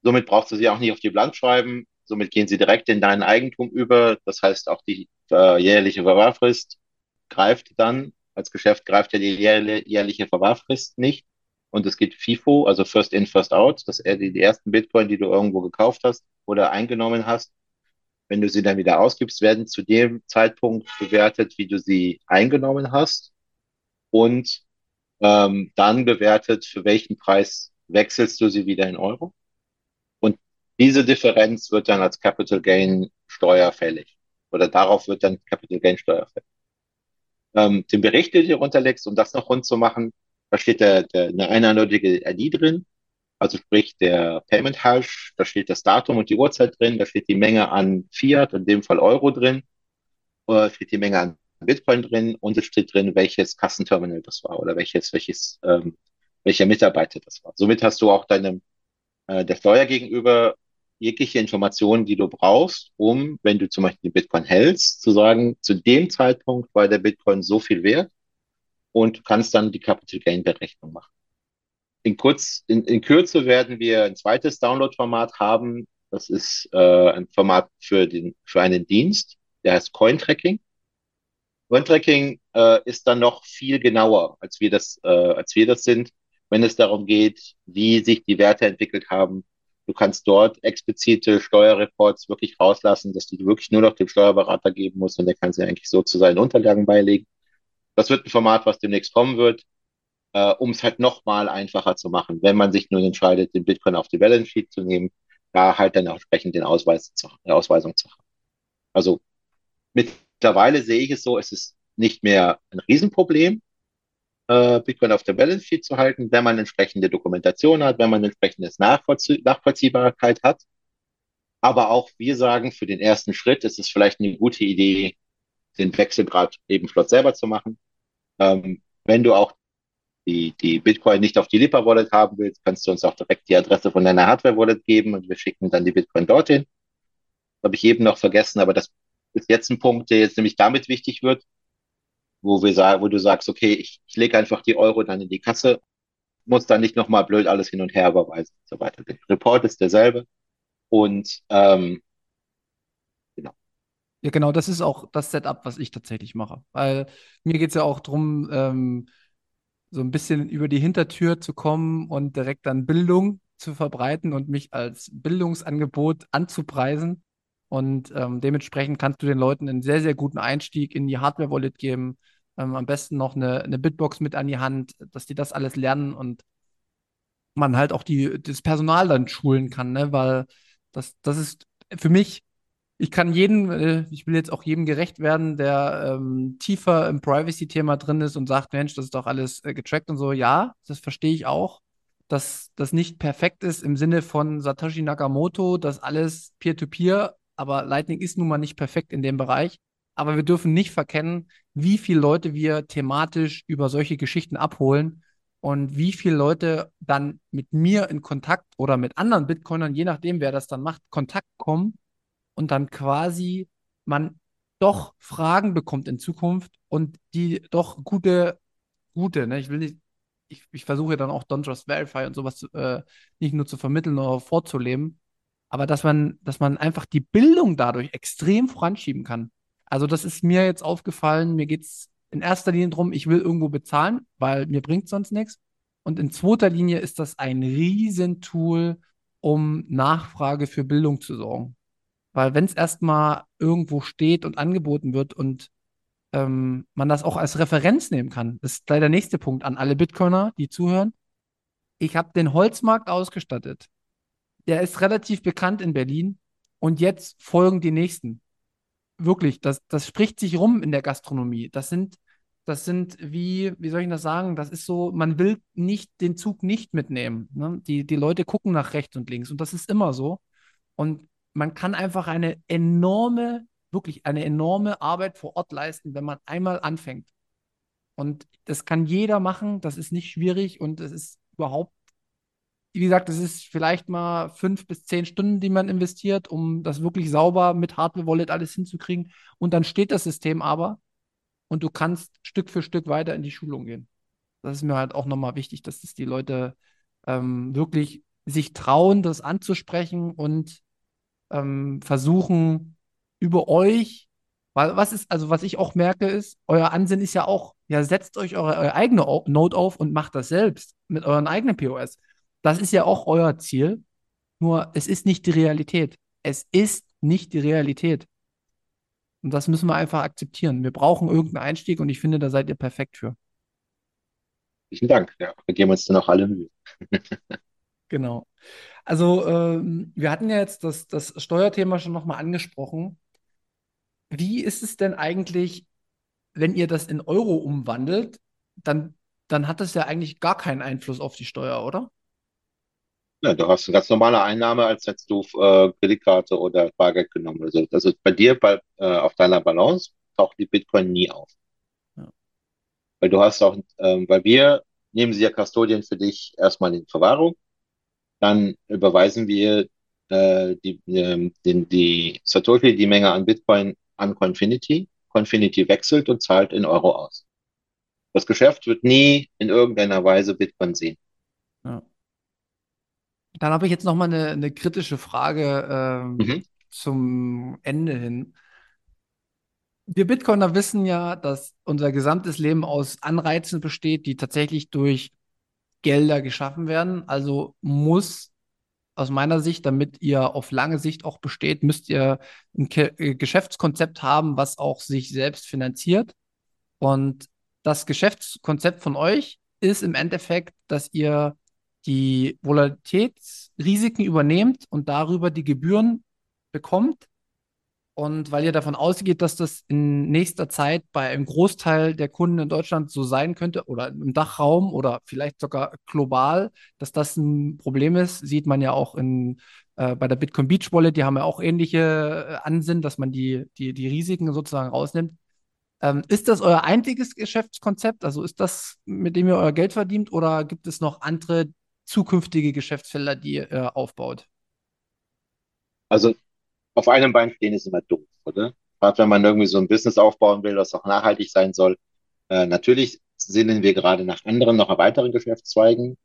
Somit brauchst du sie auch nicht auf die Blank schreiben, somit gehen sie direkt in dein Eigentum über. Das heißt, auch die äh, jährliche Verwahrfrist greift dann, als Geschäft greift ja die jährliche Verwahrfrist nicht. Und es geht FIFO, also First In, First Out, dass er die, die ersten Bitcoin, die du irgendwo gekauft hast oder eingenommen hast, wenn du sie dann wieder ausgibst, werden zu dem Zeitpunkt bewertet, wie du sie eingenommen hast und ähm, dann bewertet, für welchen Preis wechselst du sie wieder in Euro. Und diese Differenz wird dann als Capital Gain Steuer fällig oder darauf wird dann Capital Gain Steuer fällig. Ähm, den Bericht, den du runterlegst, um das noch rund zu machen, da steht der, der, eine eindeutige ID drin also sprich der Payment Hash, da steht das Datum und die Uhrzeit drin, da steht die Menge an Fiat, in dem Fall Euro drin, da steht die Menge an Bitcoin drin und es steht drin, welches Kassenterminal das war oder welches, welches, ähm, welcher Mitarbeiter das war. Somit hast du auch deinem äh, der Steuer gegenüber jegliche Informationen, die du brauchst, um, wenn du zum Beispiel den Bitcoin hältst, zu sagen, zu dem Zeitpunkt war der Bitcoin so viel wert und kannst dann die Capital Gain Berechnung machen in, kurz, in, in Kürze werden wir ein zweites Download-Format haben. Das ist äh, ein Format für, den, für einen Dienst, der heißt Cointracking. Cointracking äh, ist dann noch viel genauer, als wir, das, äh, als wir das sind, wenn es darum geht, wie sich die Werte entwickelt haben. Du kannst dort explizite Steuerreports wirklich rauslassen, dass du wirklich nur noch dem Steuerberater geben musst und der kann sie eigentlich so zu seinen Unterlagen beilegen. Das wird ein Format, was demnächst kommen wird äh, um es halt nochmal einfacher zu machen, wenn man sich nun entscheidet, den Bitcoin auf die Balance Sheet zu nehmen, da halt dann entsprechend den Ausweis zu, die Ausweisung zu haben. Also mittlerweile sehe ich es so, es ist nicht mehr ein Riesenproblem, äh, Bitcoin auf der Balance Sheet zu halten, wenn man entsprechende Dokumentation hat, wenn man entsprechendes Nachvollzie Nachvollziehbarkeit hat. Aber auch wir sagen, für den ersten Schritt ist es vielleicht eine gute Idee, den Wechselgrad eben flott selber zu machen. Ähm, wenn du auch die, die Bitcoin nicht auf die Lipa Wallet haben willst, kannst du uns auch direkt die Adresse von deiner Hardware Wallet geben und wir schicken dann die Bitcoin dorthin. Habe ich eben noch vergessen, aber das ist jetzt ein Punkt, der jetzt nämlich damit wichtig wird, wo wir wo du sagst, okay, ich, ich lege einfach die Euro dann in die Kasse, muss dann nicht nochmal blöd alles hin und her überweisen und so weiter. Der Report ist derselbe und ähm, genau. Ja, genau, das ist auch das Setup, was ich tatsächlich mache. Weil mir geht es ja auch darum, ähm, so ein bisschen über die Hintertür zu kommen und direkt dann Bildung zu verbreiten und mich als Bildungsangebot anzupreisen. Und ähm, dementsprechend kannst du den Leuten einen sehr, sehr guten Einstieg in die Hardware-Wallet geben. Ähm, am besten noch eine, eine Bitbox mit an die Hand, dass die das alles lernen und man halt auch die, das Personal dann schulen kann, ne? weil das, das ist für mich ich kann jedem, äh, ich will jetzt auch jedem gerecht werden, der ähm, tiefer im Privacy-Thema drin ist und sagt, Mensch, das ist doch alles äh, getrackt und so. Ja, das verstehe ich auch, dass das nicht perfekt ist im Sinne von Satoshi Nakamoto, dass alles Peer-to-Peer, -Peer, aber Lightning ist nun mal nicht perfekt in dem Bereich. Aber wir dürfen nicht verkennen, wie viele Leute wir thematisch über solche Geschichten abholen und wie viele Leute dann mit mir in Kontakt oder mit anderen Bitcoinern, je nachdem, wer das dann macht, Kontakt kommen und dann quasi man doch Fragen bekommt in Zukunft und die doch gute, gute, ne? Ich will nicht, ich, ich versuche dann auch Don't Trust Verify und sowas äh, nicht nur zu vermitteln oder vorzuleben, aber dass man, dass man einfach die Bildung dadurch extrem voranschieben kann. Also das ist mir jetzt aufgefallen, mir geht es in erster Linie darum, ich will irgendwo bezahlen, weil mir bringt sonst nichts. Und in zweiter Linie ist das ein Riesentool, um Nachfrage für Bildung zu sorgen. Weil wenn es erstmal irgendwo steht und angeboten wird und ähm, man das auch als Referenz nehmen kann, das ist gleich der nächste Punkt an alle Bitcoiner, die zuhören. Ich habe den Holzmarkt ausgestattet. Der ist relativ bekannt in Berlin und jetzt folgen die nächsten. Wirklich, das, das spricht sich rum in der Gastronomie. Das sind, das sind wie, wie soll ich das sagen? Das ist so, man will nicht den Zug nicht mitnehmen. Ne? Die, die Leute gucken nach rechts und links und das ist immer so. Und man kann einfach eine enorme, wirklich eine enorme Arbeit vor Ort leisten, wenn man einmal anfängt. Und das kann jeder machen, das ist nicht schwierig und es ist überhaupt, wie gesagt, es ist vielleicht mal fünf bis zehn Stunden, die man investiert, um das wirklich sauber mit Hardware-Wallet alles hinzukriegen. Und dann steht das System aber und du kannst Stück für Stück weiter in die Schulung gehen. Das ist mir halt auch nochmal wichtig, dass das die Leute ähm, wirklich sich trauen, das anzusprechen und ähm, versuchen, über euch, weil was ist, also was ich auch merke, ist, euer Ansinn ist ja auch, ja, setzt euch eure, eure eigene Note auf und macht das selbst mit euren eigenen POS. Das ist ja auch euer Ziel. Nur es ist nicht die Realität. Es ist nicht die Realität. Und das müssen wir einfach akzeptieren. Wir brauchen irgendeinen Einstieg und ich finde, da seid ihr perfekt für. Vielen Dank. Ja, wir geben uns dann auch alle Mühe. <laughs> genau. Also, ähm, wir hatten ja jetzt das, das Steuerthema schon nochmal angesprochen. Wie ist es denn eigentlich, wenn ihr das in Euro umwandelt, dann, dann hat das ja eigentlich gar keinen Einfluss auf die Steuer, oder? Ja, du hast eine ganz normale Einnahme, als hättest du äh, Kreditkarte oder Bargeld genommen oder so. Also bei dir, bei, äh, auf deiner Balance, taucht die Bitcoin nie auf. Ja. Weil du hast auch, ähm, weil wir nehmen sie ja Custodian für dich erstmal in Verwahrung dann überweisen wir äh, die, äh, den, die Satoshi, die Menge an Bitcoin an Confinity. Confinity wechselt und zahlt in Euro aus. Das Geschäft wird nie in irgendeiner Weise Bitcoin sehen. Ja. Dann habe ich jetzt noch mal eine, eine kritische Frage ähm, mhm. zum Ende hin. Wir Bitcoiner wissen ja, dass unser gesamtes Leben aus Anreizen besteht, die tatsächlich durch Gelder geschaffen werden. Also muss aus meiner Sicht, damit ihr auf lange Sicht auch besteht, müsst ihr ein Ke äh, Geschäftskonzept haben, was auch sich selbst finanziert. Und das Geschäftskonzept von euch ist im Endeffekt, dass ihr die Volatilitätsrisiken übernehmt und darüber die Gebühren bekommt und weil ihr davon ausgeht, dass das in nächster Zeit bei einem Großteil der Kunden in Deutschland so sein könnte oder im Dachraum oder vielleicht sogar global, dass das ein Problem ist, sieht man ja auch in, äh, bei der Bitcoin Beach Wallet, die haben ja auch ähnliche äh, Ansinnen, dass man die, die, die Risiken sozusagen rausnimmt. Ähm, ist das euer einziges Geschäftskonzept? Also ist das, mit dem ihr euer Geld verdient oder gibt es noch andere zukünftige Geschäftsfelder, die ihr aufbaut? Also auf einem Bein stehen ist immer doof, oder? Gerade wenn man irgendwie so ein Business aufbauen will, das auch nachhaltig sein soll. Äh, natürlich sinnen wir gerade nach anderen, noch weiteren Geschäftszweigen.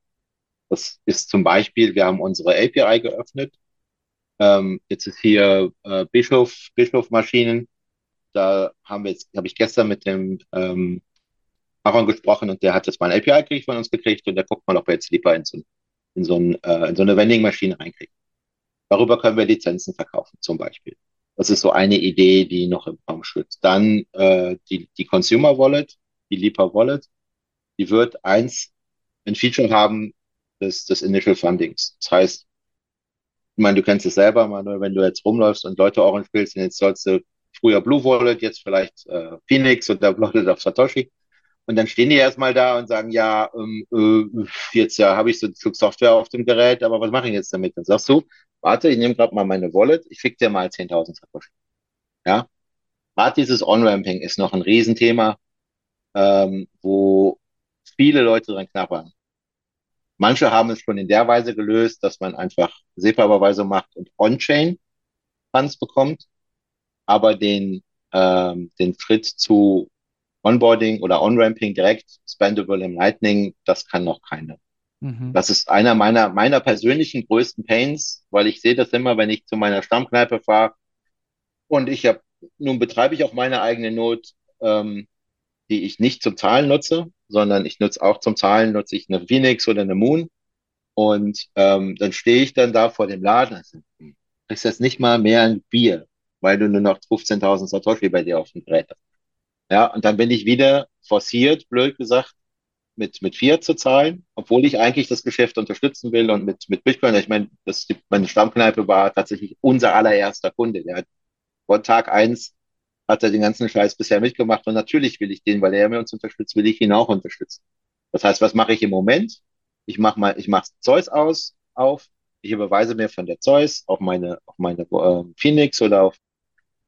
Das ist zum Beispiel, wir haben unsere API geöffnet. Ähm, jetzt ist hier äh, Bischof, Bischof-Maschinen. Da haben wir jetzt, habe ich gestern mit dem ähm, Aaron gesprochen und der hat jetzt mal ein API von uns gekriegt und der guckt mal, ob er jetzt lieber in so, in so, ein, äh, in so eine Vending-Maschine reinkriegt. Darüber können wir Lizenzen verkaufen, zum Beispiel. Das ist so eine Idee, die noch im Raum schwitzt. Dann äh, die, die Consumer Wallet, die Lipa Wallet, die wird eins, ein Feature haben des, des Initial Fundings. Das heißt, ich meine, du kennst es selber, Manuel, wenn du jetzt rumläufst und Leute Orange spielst, jetzt sollst du früher Blue Wallet, jetzt vielleicht äh, Phoenix oder Wallet auf Satoshi. Und dann stehen die erstmal da und sagen, ja, ähm, äh, jetzt ja habe ich so Stück Software auf dem Gerät, aber was mache ich jetzt damit? Dann sagst du, warte, ich nehme gerade mal meine Wallet, ich fick dir mal 10.000 Satoshi. Ja, gerade dieses On-Ramping ist noch ein Riesenthema, ähm, wo viele Leute dran knabbern. Manche haben es schon in der Weise gelöst, dass man einfach SEPA-Überweisung macht und On-Chain Funds bekommt, aber den, ähm, den Schritt zu Onboarding oder On-Ramping direkt spendable im Lightning, das kann noch keiner. Mhm. Das ist einer meiner, meiner persönlichen größten Pains, weil ich sehe das immer, wenn ich zu meiner Stammkneipe fahre und ich habe, nun betreibe ich auch meine eigene Not, ähm, die ich nicht zum Zahlen nutze, sondern ich nutze auch zum Zahlen, nutze ich eine Phoenix oder eine Moon. Und ähm, dann stehe ich dann da vor dem Laden, also, kriegst jetzt nicht mal mehr ein Bier, weil du nur noch 15.000 Satoshi bei dir auf dem Gerät hast. Ja, und dann bin ich wieder forciert, blöd gesagt, mit, mit Fiat zu zahlen, obwohl ich eigentlich das Geschäft unterstützen will und mit, mit Bitcoin. Ich meine, das, meine Stammkneipe war tatsächlich unser allererster Kunde. Der hat von Tag eins hat er den ganzen Scheiß bisher mitgemacht und natürlich will ich den, weil er mir uns unterstützt, will ich ihn auch unterstützen. Das heißt, was mache ich im Moment? Ich mache mal, ich mache Zeus aus, auf, ich überweise mir von der Zeus auf meine, auf meine äh, Phoenix oder auf,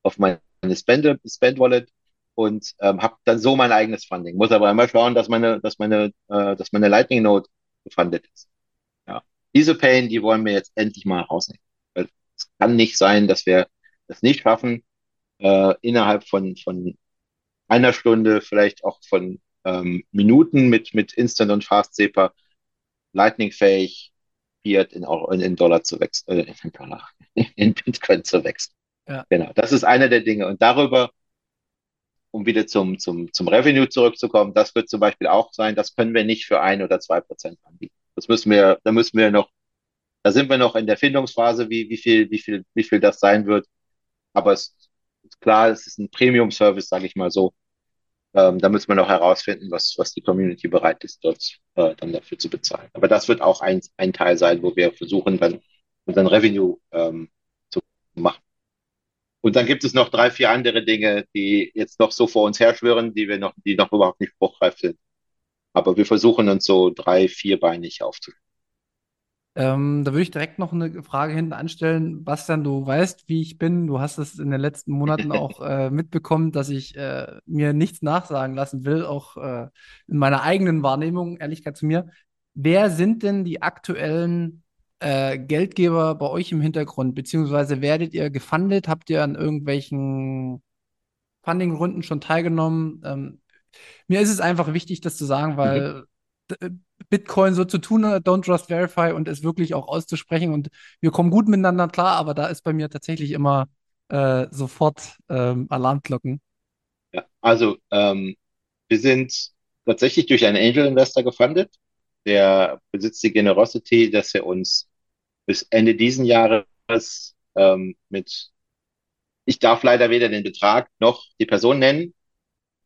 auf meine Spend, Spend Wallet und ähm, habe dann so mein eigenes Funding. Muss aber immer schauen, dass meine, dass meine, äh, dass meine Lightning Node gefundet ist. Ja. Diese Pain, die wollen wir jetzt endlich mal rausnehmen. Weil es kann nicht sein, dass wir das nicht schaffen, äh, innerhalb von, von einer Stunde, vielleicht auch von ähm, Minuten mit, mit Instant und Fast SEPA Lightning-fähig Fiat in, in, in Dollar zu wechseln, äh, in Dollar, <laughs> in Bitcoin zu wechseln. Ja. Genau, das ist einer der Dinge. Und darüber, um wieder zum, zum, zum Revenue zurückzukommen, das wird zum Beispiel auch sein, das können wir nicht für ein oder zwei Prozent anbieten. Das müssen wir, da müssen wir noch, da sind wir noch in der Findungsphase, wie, wie viel, wie viel, wie viel das sein wird. Aber es ist klar, es ist ein Premium-Service, sage ich mal so. Ähm, da müssen wir noch herausfinden, was, was die Community bereit ist, dort äh, dann dafür zu bezahlen. Aber das wird auch ein, ein Teil sein, wo wir versuchen, dann unseren Revenue ähm, zu machen. Und dann gibt es noch drei, vier andere Dinge, die jetzt noch so vor uns herschwirren, die wir noch, die noch überhaupt nicht spruchreif sind. Aber wir versuchen uns so drei, vierbeinig aufzustellen. Ähm, da würde ich direkt noch eine Frage hinten anstellen. Bastian, du weißt, wie ich bin. Du hast es in den letzten Monaten <laughs> auch äh, mitbekommen, dass ich äh, mir nichts nachsagen lassen will, auch äh, in meiner eigenen Wahrnehmung, Ehrlichkeit zu mir. Wer sind denn die aktuellen äh, Geldgeber bei euch im Hintergrund? Beziehungsweise werdet ihr gefundet? Habt ihr an irgendwelchen Funding-Runden schon teilgenommen? Ähm, mir ist es einfach wichtig, das zu sagen, weil mhm. Bitcoin so zu tun, don't trust verify und es wirklich auch auszusprechen. Und wir kommen gut miteinander klar, aber da ist bei mir tatsächlich immer äh, sofort ähm, Alarmglocken. Ja, also ähm, wir sind tatsächlich durch einen Angel Investor gefundet. Der besitzt die Generosity, dass er uns bis Ende diesen Jahres ähm, mit, ich darf leider weder den Betrag noch die Person nennen,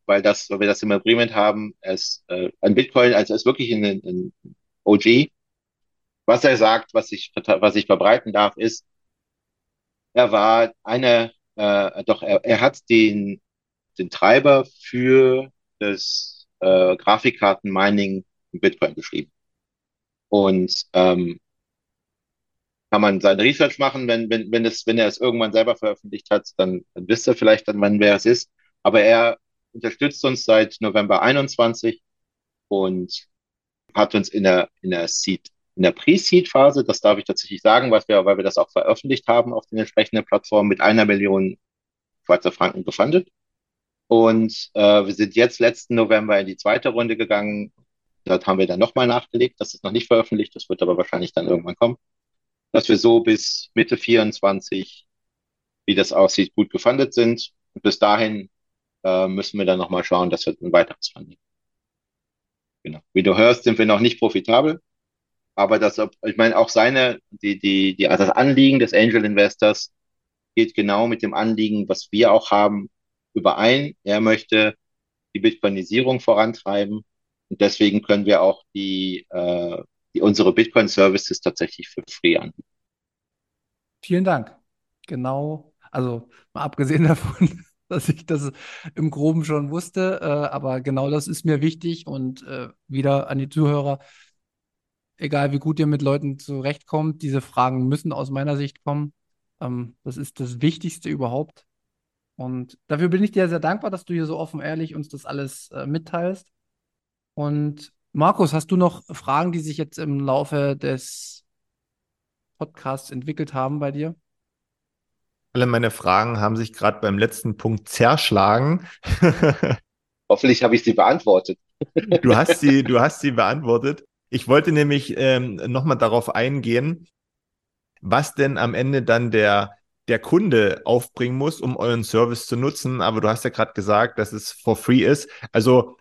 weil das, weil wir das im Agreement haben, es äh, ein Bitcoin, also ist wirklich ein, ein OG. Was er sagt, was ich, was ich verbreiten darf, ist, er war eine, äh, doch er, er hat den, den Treiber für das äh, Grafikkarten-Mining in Bitcoin geschrieben. Und ähm, kann man seine Research machen, wenn, wenn, wenn, es, wenn er es irgendwann selber veröffentlicht hat, dann, dann wisst ihr vielleicht dann, wann wer es ist. Aber er unterstützt uns seit November 21 und hat uns in der, in der Seed, in der Pre-Seed-Phase, das darf ich tatsächlich sagen, was wir, weil wir das auch veröffentlicht haben auf den entsprechenden Plattformen, mit einer Million Schweizer Franken gefundet. Und äh, wir sind jetzt letzten November in die zweite Runde gegangen. Dort haben wir dann nochmal nachgelegt. Das ist noch nicht veröffentlicht, das wird aber wahrscheinlich dann irgendwann kommen. Dass wir so bis Mitte 24, wie das aussieht, gut gefundet sind. Und bis dahin äh, müssen wir dann nochmal schauen, dass wir ein weiteres Funding. Genau. Wie du hörst, sind wir noch nicht profitabel. Aber das, ich meine, auch seine, die, die, die, also das Anliegen des Angel Investors geht genau mit dem Anliegen, was wir auch haben, überein. Er möchte die Bitcoinisierung vorantreiben. Und deswegen können wir auch die, äh, unsere Bitcoin-Services tatsächlich für free anbieten. Vielen Dank. Genau, also mal abgesehen <laughs> davon, dass ich das im Groben schon wusste. Äh, aber genau das ist mir wichtig und äh, wieder an die Zuhörer. Egal wie gut ihr mit Leuten zurechtkommt, diese Fragen müssen aus meiner Sicht kommen. Ähm, das ist das Wichtigste überhaupt. Und dafür bin ich dir sehr dankbar, dass du hier so offen ehrlich uns das alles äh, mitteilst. Und Markus, hast du noch Fragen, die sich jetzt im Laufe des Podcasts entwickelt haben bei dir? Alle meine Fragen haben sich gerade beim letzten Punkt zerschlagen. <laughs> Hoffentlich habe ich sie beantwortet. du hast sie, du hast sie beantwortet. Ich wollte nämlich ähm, nochmal darauf eingehen, was denn am Ende dann der, der Kunde aufbringen muss, um euren Service zu nutzen. Aber du hast ja gerade gesagt, dass es for free ist. Also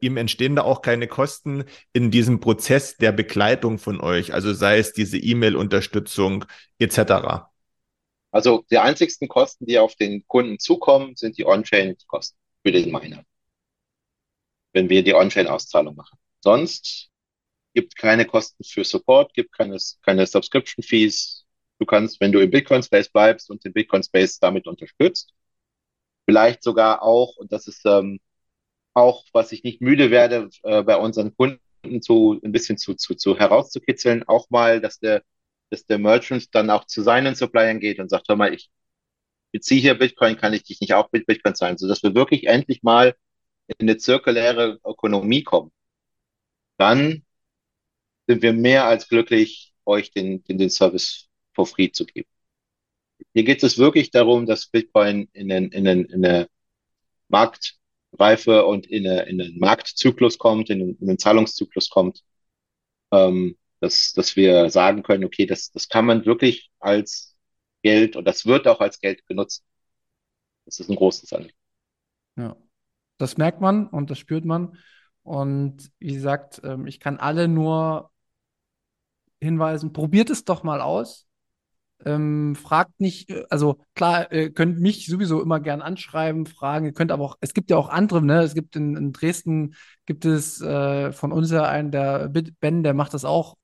ihm entstehen da auch keine Kosten in diesem Prozess der Begleitung von euch, also sei es diese E-Mail-Unterstützung etc. Also die einzigsten Kosten, die auf den Kunden zukommen, sind die On-Chain-Kosten für den Miner, wenn wir die On-Chain-Auszahlung machen. Sonst gibt keine Kosten für Support, gibt keine, keine Subscription-Fees. Du kannst, wenn du im Bitcoin-Space bleibst und den Bitcoin-Space damit unterstützt, vielleicht sogar auch, und das ist ähm, auch, was ich nicht müde werde, äh, bei unseren Kunden zu ein bisschen zu, zu, zu herauszukitzeln, auch mal, dass der, dass der Merchant dann auch zu seinen Suppliern geht und sagt, hör mal, ich beziehe hier Bitcoin, kann ich dich nicht auch mit Bitcoin zahlen, sodass wir wirklich endlich mal in eine zirkuläre Ökonomie kommen. Dann sind wir mehr als glücklich, euch den, den, den Service for free zu geben. Hier geht es wirklich darum, dass Bitcoin in, den, in, den, in eine Marktreife und in, eine, in einen Marktzyklus kommt, in in einen Zahlungszyklus kommt, ähm, dass, dass wir sagen können, okay, das, das kann man wirklich als Geld und das wird auch als Geld genutzt. Das ist ein großes Anliegen. Ja, das merkt man und das spürt man. Und wie gesagt, ähm, ich kann alle nur hinweisen, probiert es doch mal aus. Ähm, fragt nicht, äh, also klar, ihr könnt mich sowieso immer gern anschreiben, fragen, ihr könnt aber auch, es gibt ja auch andere, ne? Es gibt in, in Dresden, gibt es äh, von uns ja einen, der Ben, der macht das auch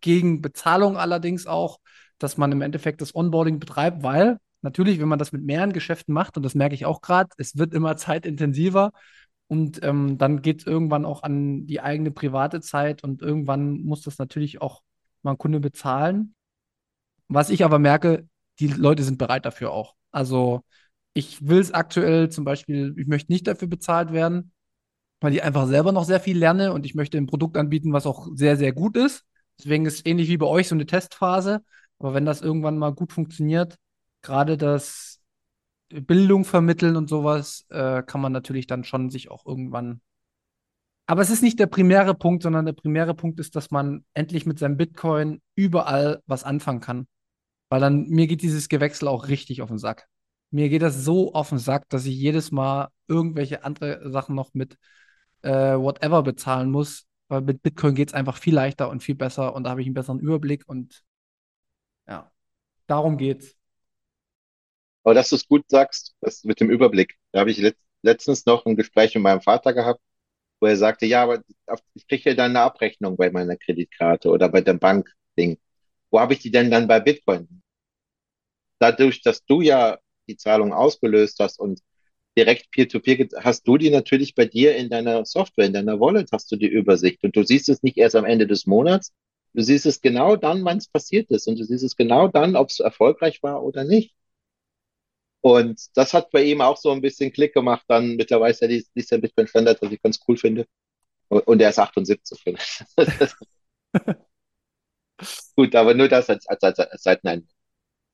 gegen Bezahlung allerdings auch, dass man im Endeffekt das Onboarding betreibt, weil natürlich, wenn man das mit mehreren Geschäften macht, und das merke ich auch gerade, es wird immer <laughs> zeitintensiver und ähm, dann geht es irgendwann auch an die eigene private Zeit und irgendwann muss das natürlich auch mal ein Kunde bezahlen. Was ich aber merke, die Leute sind bereit dafür auch. Also ich will es aktuell zum Beispiel, ich möchte nicht dafür bezahlt werden, weil ich einfach selber noch sehr viel lerne und ich möchte ein Produkt anbieten, was auch sehr, sehr gut ist. Deswegen ist es ähnlich wie bei euch so eine Testphase. Aber wenn das irgendwann mal gut funktioniert, gerade das Bildung vermitteln und sowas, äh, kann man natürlich dann schon sich auch irgendwann aber es ist nicht der primäre Punkt, sondern der primäre Punkt ist, dass man endlich mit seinem Bitcoin überall was anfangen kann. Weil dann, mir geht dieses Gewechsel auch richtig auf den Sack. Mir geht das so auf den Sack, dass ich jedes Mal irgendwelche andere Sachen noch mit äh, whatever bezahlen muss. Weil mit Bitcoin geht es einfach viel leichter und viel besser und da habe ich einen besseren Überblick und ja, darum geht's. Aber dass du es gut sagst, das mit dem Überblick. Da habe ich letzt, letztens noch ein Gespräch mit meinem Vater gehabt wo er sagte, ja, aber ich kriege ja dann eine Abrechnung bei meiner Kreditkarte oder bei dem Bankding. Wo habe ich die denn dann bei Bitcoin? Dadurch, dass du ja die Zahlung ausgelöst hast und direkt Peer-to-Peer, -Peer, hast du die natürlich bei dir in deiner Software, in deiner Wallet hast du die Übersicht und du siehst es nicht erst am Ende des Monats, du siehst es genau dann, wann es passiert ist und du siehst es genau dann, ob es erfolgreich war oder nicht. Und das hat bei ihm auch so ein bisschen Klick gemacht. Dann mittlerweile ist er der Bitcoin Standard, was ich ganz cool finde. Und er ist 78. <laughs> <laughs> Gut, aber nur das als, als, als, als Seiteneinwand.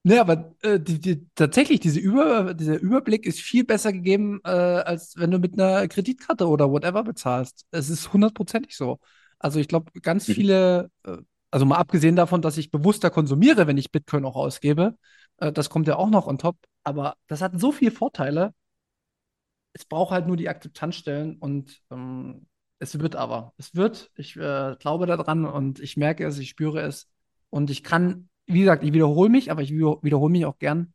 Ne, aber äh, die, die, tatsächlich, diese Über, dieser Überblick ist viel besser gegeben, äh, als wenn du mit einer Kreditkarte oder whatever bezahlst. Es ist hundertprozentig so. Also ich glaube, ganz mhm. viele, äh, also mal abgesehen davon, dass ich bewusster konsumiere, wenn ich Bitcoin auch ausgebe, äh, das kommt ja auch noch on top. Aber das hat so viele Vorteile. Es braucht halt nur die Akzeptanzstellen und ähm, es wird aber. Es wird. Ich äh, glaube daran und ich merke es, ich spüre es. Und ich kann, wie gesagt, ich wiederhole mich, aber ich wiederhole mich auch gern.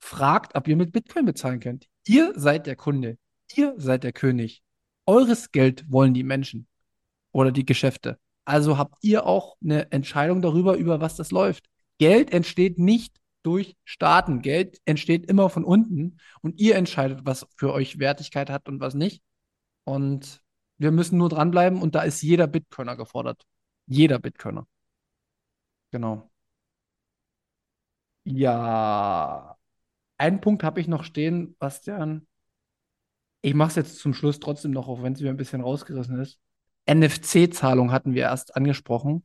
Fragt, ob ihr mit Bitcoin bezahlen könnt. Ihr seid der Kunde. Ihr seid der König. Eures Geld wollen die Menschen oder die Geschäfte. Also habt ihr auch eine Entscheidung darüber, über was das läuft. Geld entsteht nicht durch Staaten. Geld entsteht immer von unten und ihr entscheidet, was für euch Wertigkeit hat und was nicht. Und wir müssen nur dranbleiben und da ist jeder Bitcoiner gefordert. Jeder Bitcoiner. Genau. Ja, einen Punkt habe ich noch stehen, Bastian. Ich mache es jetzt zum Schluss trotzdem noch, auch wenn es mir ein bisschen rausgerissen ist. NFC-Zahlung hatten wir erst angesprochen.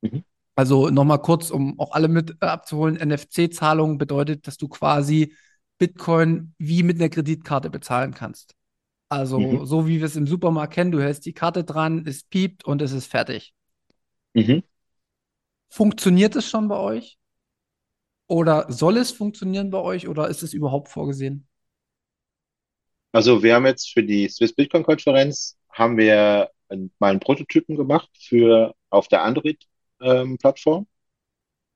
Mhm. Also nochmal kurz, um auch alle mit äh, abzuholen, NFC-Zahlung bedeutet, dass du quasi Bitcoin wie mit einer Kreditkarte bezahlen kannst. Also mhm. so wie wir es im Supermarkt kennen, du hältst die Karte dran, es piept und es ist fertig. Mhm. Funktioniert es schon bei euch? Oder soll es funktionieren bei euch oder ist es überhaupt vorgesehen? Also wir haben jetzt für die Swiss Bitcoin Konferenz haben wir mal einen Prototypen gemacht für auf der Android-Plattform.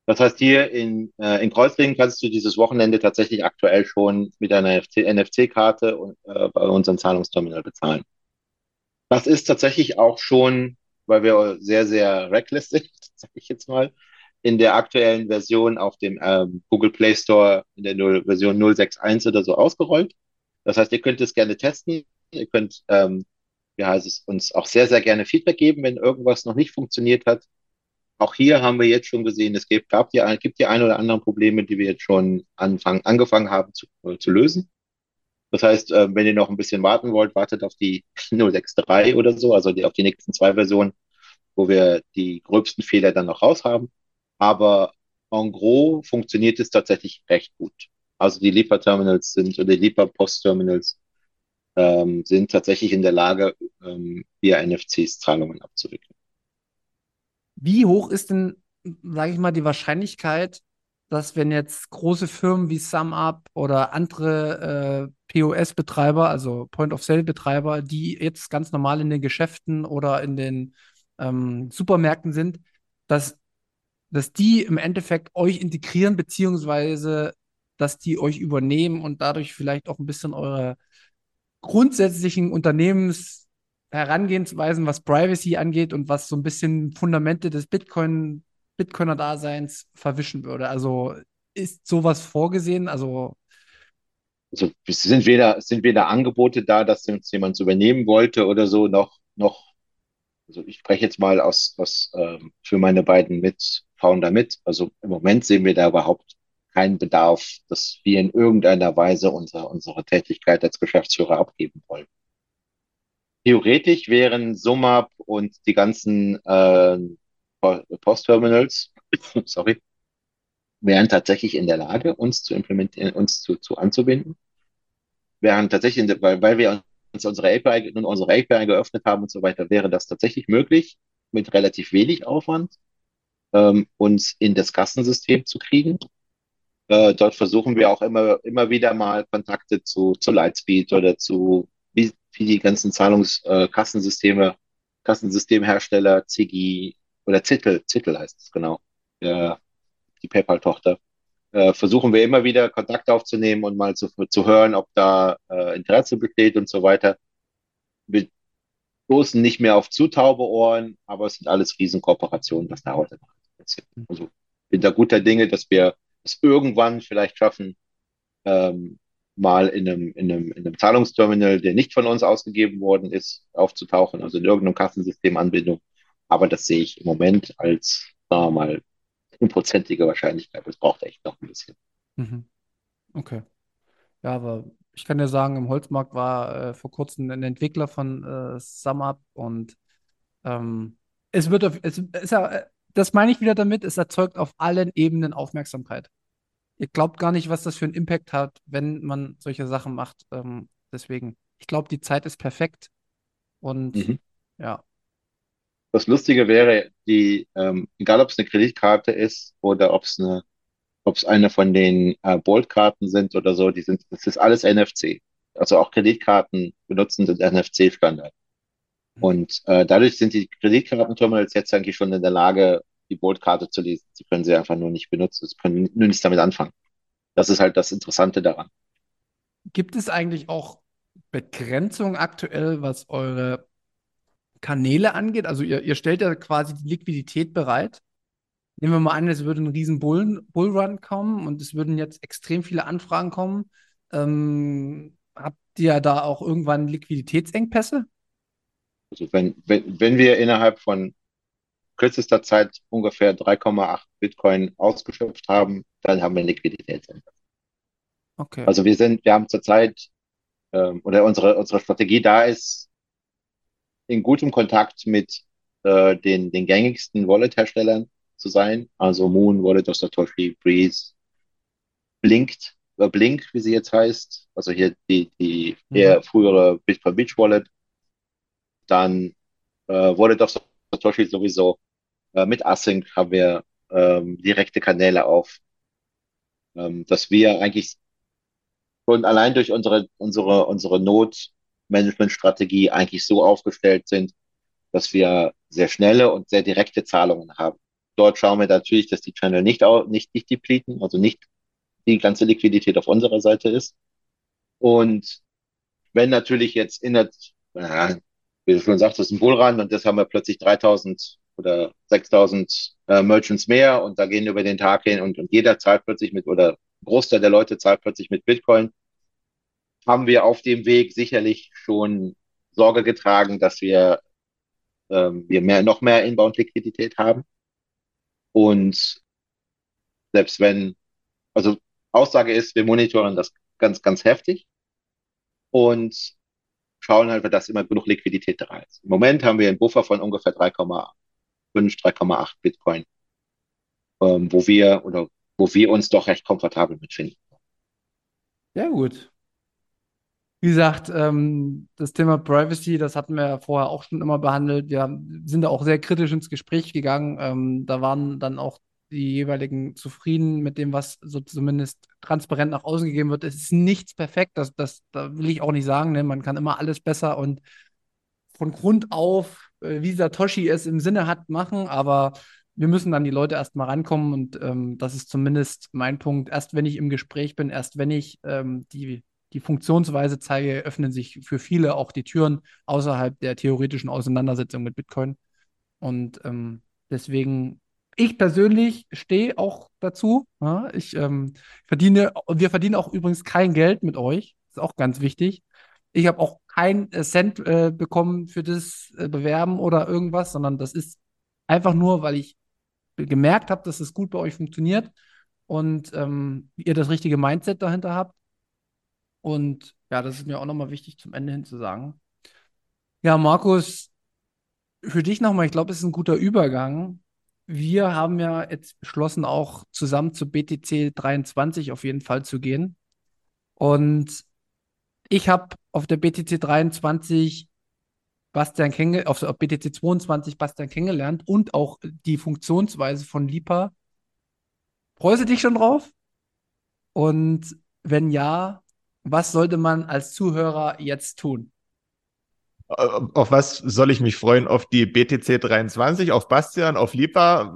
Das heißt, hier in, äh, in Kreuzlingen kannst du dieses Wochenende tatsächlich aktuell schon mit einer NFC-Karte äh, bei unserem Zahlungsterminal bezahlen. Das ist tatsächlich auch schon, weil wir sehr, sehr reckless sind, <laughs> sage ich jetzt mal, in der aktuellen Version auf dem ähm, Google Play Store in der 0, Version 061 oder so ausgerollt. Das heißt, ihr könnt es gerne testen. Ihr könnt, ähm, ja, es, uns auch sehr, sehr gerne Feedback geben, wenn irgendwas noch nicht funktioniert hat. Auch hier haben wir jetzt schon gesehen, es gibt, gab die, gibt die ein oder anderen Probleme, die wir jetzt schon anfangen, angefangen haben zu, äh, zu lösen. Das heißt, äh, wenn ihr noch ein bisschen warten wollt, wartet auf die <laughs> 063 oder so, also die, auf die nächsten zwei Versionen, wo wir die gröbsten Fehler dann noch raus haben. Aber en gros funktioniert es tatsächlich recht gut. Also die Lieferterminals sind oder die Lieferpostterminals ähm, sind tatsächlich in der Lage, ähm, via NFCs Zahlungen abzuwickeln. Wie hoch ist denn, sage ich mal, die Wahrscheinlichkeit, dass wenn jetzt große Firmen wie SumUp oder andere äh, POS-Betreiber, also Point-of-Sale-Betreiber, die jetzt ganz normal in den Geschäften oder in den ähm, Supermärkten sind, dass, dass die im Endeffekt euch integrieren, beziehungsweise dass die euch übernehmen und dadurch vielleicht auch ein bisschen eure grundsätzlichen Unternehmensherangehensweisen, was Privacy angeht und was so ein bisschen Fundamente des Bitcoin, Bitcoiner-Daseins verwischen würde. Also ist sowas vorgesehen? Also also sind weder, sind weder Angebote da, dass uns jemand übernehmen wollte oder so, noch, noch, also ich spreche jetzt mal aus, aus ähm, für meine beiden Mitfounder mit. Also im Moment sehen wir da überhaupt keinen Bedarf, dass wir in irgendeiner Weise unsere, unsere Tätigkeit als Geschäftsführer abgeben wollen. Theoretisch wären Sumab und die ganzen äh, Postterminals, <laughs> sorry, wären tatsächlich in der Lage, uns zu implementieren, uns zu, zu anzubinden. Wären tatsächlich, weil, weil wir uns unsere API, unsere API geöffnet haben und so weiter, wäre das tatsächlich möglich, mit relativ wenig Aufwand, ähm, uns in das Kassensystem zu kriegen äh, dort versuchen wir auch immer, immer wieder mal Kontakte zu, zu Lightspeed oder zu, wie, die ganzen Zahlungskassensysteme, äh, Kassensystemhersteller, Ziggy oder Zittel, Zittel heißt es genau, der, die PayPal-Tochter, äh, versuchen wir immer wieder Kontakt aufzunehmen und mal zu, zu hören, ob da äh, Interesse besteht und so weiter. Wir stoßen nicht mehr auf zu taube Ohren, aber es sind alles Riesenkooperationen, das dauert immer ein bisschen. Also bin da guter Dinge, dass wir es irgendwann vielleicht schaffen, ähm, mal in einem, in, einem, in einem Zahlungsterminal, der nicht von uns ausgegeben worden ist, aufzutauchen, also in irgendeinem Kassensystemanbindung. Aber das sehe ich im Moment als, sagen wir mal, unprozentige Wahrscheinlichkeit. Das braucht echt noch ein bisschen. Mhm. Okay. Ja, aber ich kann dir sagen, im Holzmarkt war äh, vor kurzem ein Entwickler von äh, SumUp und ähm, es wird auf, es ja, äh, das meine ich wieder damit, es erzeugt auf allen Ebenen Aufmerksamkeit. Ihr glaubt gar nicht, was das für einen Impact hat, wenn man solche Sachen macht. Ähm, deswegen, ich glaube, die Zeit ist perfekt. Und mhm. ja. Das Lustige wäre, die, ähm, egal ob es eine Kreditkarte ist oder ob es eine, ob es eine von den äh, Bolt-Karten sind oder so, die sind, das ist alles NFC. Also auch Kreditkarten benutzen den NFC-Standard. Und äh, dadurch sind die Kreditkartenterminals jetzt eigentlich schon in der Lage, die Boldkarte zu lesen. Sie können sie einfach nur nicht benutzen. Sie können nur nichts damit anfangen. Das ist halt das Interessante daran. Gibt es eigentlich auch Begrenzungen aktuell, was eure Kanäle angeht? Also ihr, ihr stellt ja quasi die Liquidität bereit. Nehmen wir mal an, es würde ein riesen Bull, Bullrun kommen und es würden jetzt extrem viele Anfragen kommen. Ähm, habt ihr da auch irgendwann Liquiditätsengpässe? Also wenn, wenn, wenn wir innerhalb von kürzester Zeit ungefähr 3,8 Bitcoin ausgeschöpft haben, dann haben wir Liquiditätsengpässe. Okay. Also wir sind, wir haben zurzeit ähm, oder unsere unsere Strategie da ist, in gutem Kontakt mit äh, den den gängigsten Wallet-Herstellern zu sein, also Moon, Wallet of Satoshi, Breeze, Blinked, äh, Blink, wie sie jetzt heißt, also hier die die mhm. eher frühere Bitcoin Beach Wallet dann äh, wurde doch Satoshi sowieso äh, mit Async haben wir ähm, direkte Kanäle auf, ähm, dass wir eigentlich schon allein durch unsere, unsere, unsere Notmanagementstrategie eigentlich so aufgestellt sind, dass wir sehr schnelle und sehr direkte Zahlungen haben. Dort schauen wir natürlich, dass die Channel nicht, nicht, nicht depleten, also nicht die ganze Liquidität auf unserer Seite ist. Und wenn natürlich jetzt in der, wie du schon sagst, das ist ein Bullrun und das haben wir plötzlich 3000 oder 6000 äh, Merchants mehr und da gehen über den Tag hin und, und jeder zahlt plötzlich mit oder Großteil der Leute zahlt plötzlich mit Bitcoin, haben wir auf dem Weg sicherlich schon Sorge getragen, dass wir, ähm, wir mehr, noch mehr Inbound-Liquidität haben. Und selbst wenn, also Aussage ist, wir monitoren das ganz, ganz heftig und schauen halt, dass immer genug Liquidität da ist. Im Moment haben wir einen Buffer von ungefähr 3,5, 3,8 Bitcoin, ähm, wo wir oder wo wir uns doch recht komfortabel mitfinden. Ja, gut. Wie gesagt, ähm, das Thema Privacy, das hatten wir ja vorher auch schon immer behandelt. Wir sind da auch sehr kritisch ins Gespräch gegangen. Ähm, da waren dann auch die jeweiligen zufrieden mit dem, was so zumindest transparent nach außen gegeben wird. Es ist nichts perfekt, das, das, da will ich auch nicht sagen. Ne? Man kann immer alles besser und von Grund auf, wie Satoshi es im Sinne hat, machen, aber wir müssen dann die Leute erstmal rankommen und ähm, das ist zumindest mein Punkt. Erst wenn ich im Gespräch bin, erst wenn ich ähm, die, die Funktionsweise zeige, öffnen sich für viele auch die Türen außerhalb der theoretischen Auseinandersetzung mit Bitcoin. Und ähm, deswegen ich persönlich stehe auch dazu. Ja, ich ähm, verdiene, wir verdienen auch übrigens kein Geld mit euch. Ist auch ganz wichtig. Ich habe auch keinen äh, Cent äh, bekommen für das äh, Bewerben oder irgendwas, sondern das ist einfach nur, weil ich gemerkt habe, dass es gut bei euch funktioniert und ähm, ihr das richtige Mindset dahinter habt. Und ja, das ist mir auch nochmal wichtig zum Ende hin zu sagen. Ja, Markus, für dich nochmal, ich glaube, es ist ein guter Übergang wir haben ja jetzt beschlossen, auch zusammen zu BTC 23 auf jeden Fall zu gehen. Und ich habe auf der BTC 23 Bastian kennengelernt, auf, auf BTC 22 Bastian kennengelernt und auch die Funktionsweise von Lipa. Freust du dich schon drauf? Und wenn ja, was sollte man als Zuhörer jetzt tun? Auf was soll ich mich freuen? Auf die BTC 23, auf Bastian, auf Lipa?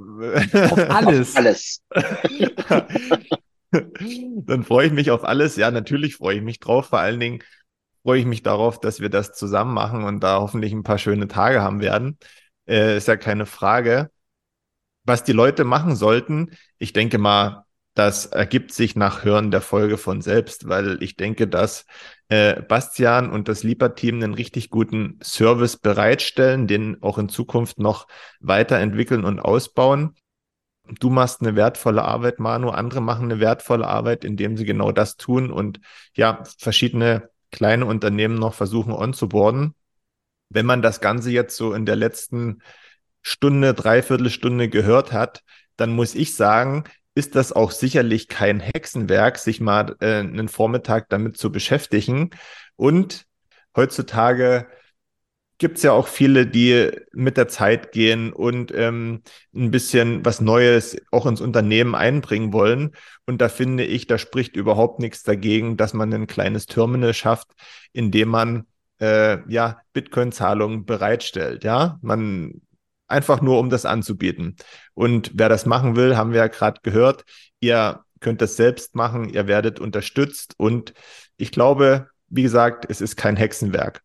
Auf alles. auf alles. <laughs> <laughs> Dann freue ich mich auf alles. Ja, natürlich freue ich mich drauf. Vor allen Dingen freue ich mich darauf, dass wir das zusammen machen und da hoffentlich ein paar schöne Tage haben werden. Äh, ist ja keine Frage. Was die Leute machen sollten, ich denke mal, das ergibt sich nach Hören der Folge von selbst, weil ich denke, dass äh, Bastian und das Lieber-Team einen richtig guten Service bereitstellen, den auch in Zukunft noch weiterentwickeln und ausbauen. Du machst eine wertvolle Arbeit, Manu, andere machen eine wertvolle Arbeit, indem sie genau das tun und ja, verschiedene kleine Unternehmen noch versuchen onzuboarden. Wenn man das Ganze jetzt so in der letzten Stunde, Dreiviertelstunde gehört hat, dann muss ich sagen, ist das auch sicherlich kein Hexenwerk, sich mal äh, einen Vormittag damit zu beschäftigen. Und heutzutage gibt es ja auch viele, die mit der Zeit gehen und ähm, ein bisschen was Neues auch ins Unternehmen einbringen wollen. Und da finde ich, da spricht überhaupt nichts dagegen, dass man ein kleines Terminal schafft, in dem man äh, ja Bitcoin-Zahlungen bereitstellt. Ja, man einfach nur um das anzubieten. Und wer das machen will, haben wir ja gerade gehört, ihr könnt das selbst machen, ihr werdet unterstützt und ich glaube, wie gesagt, es ist kein Hexenwerk.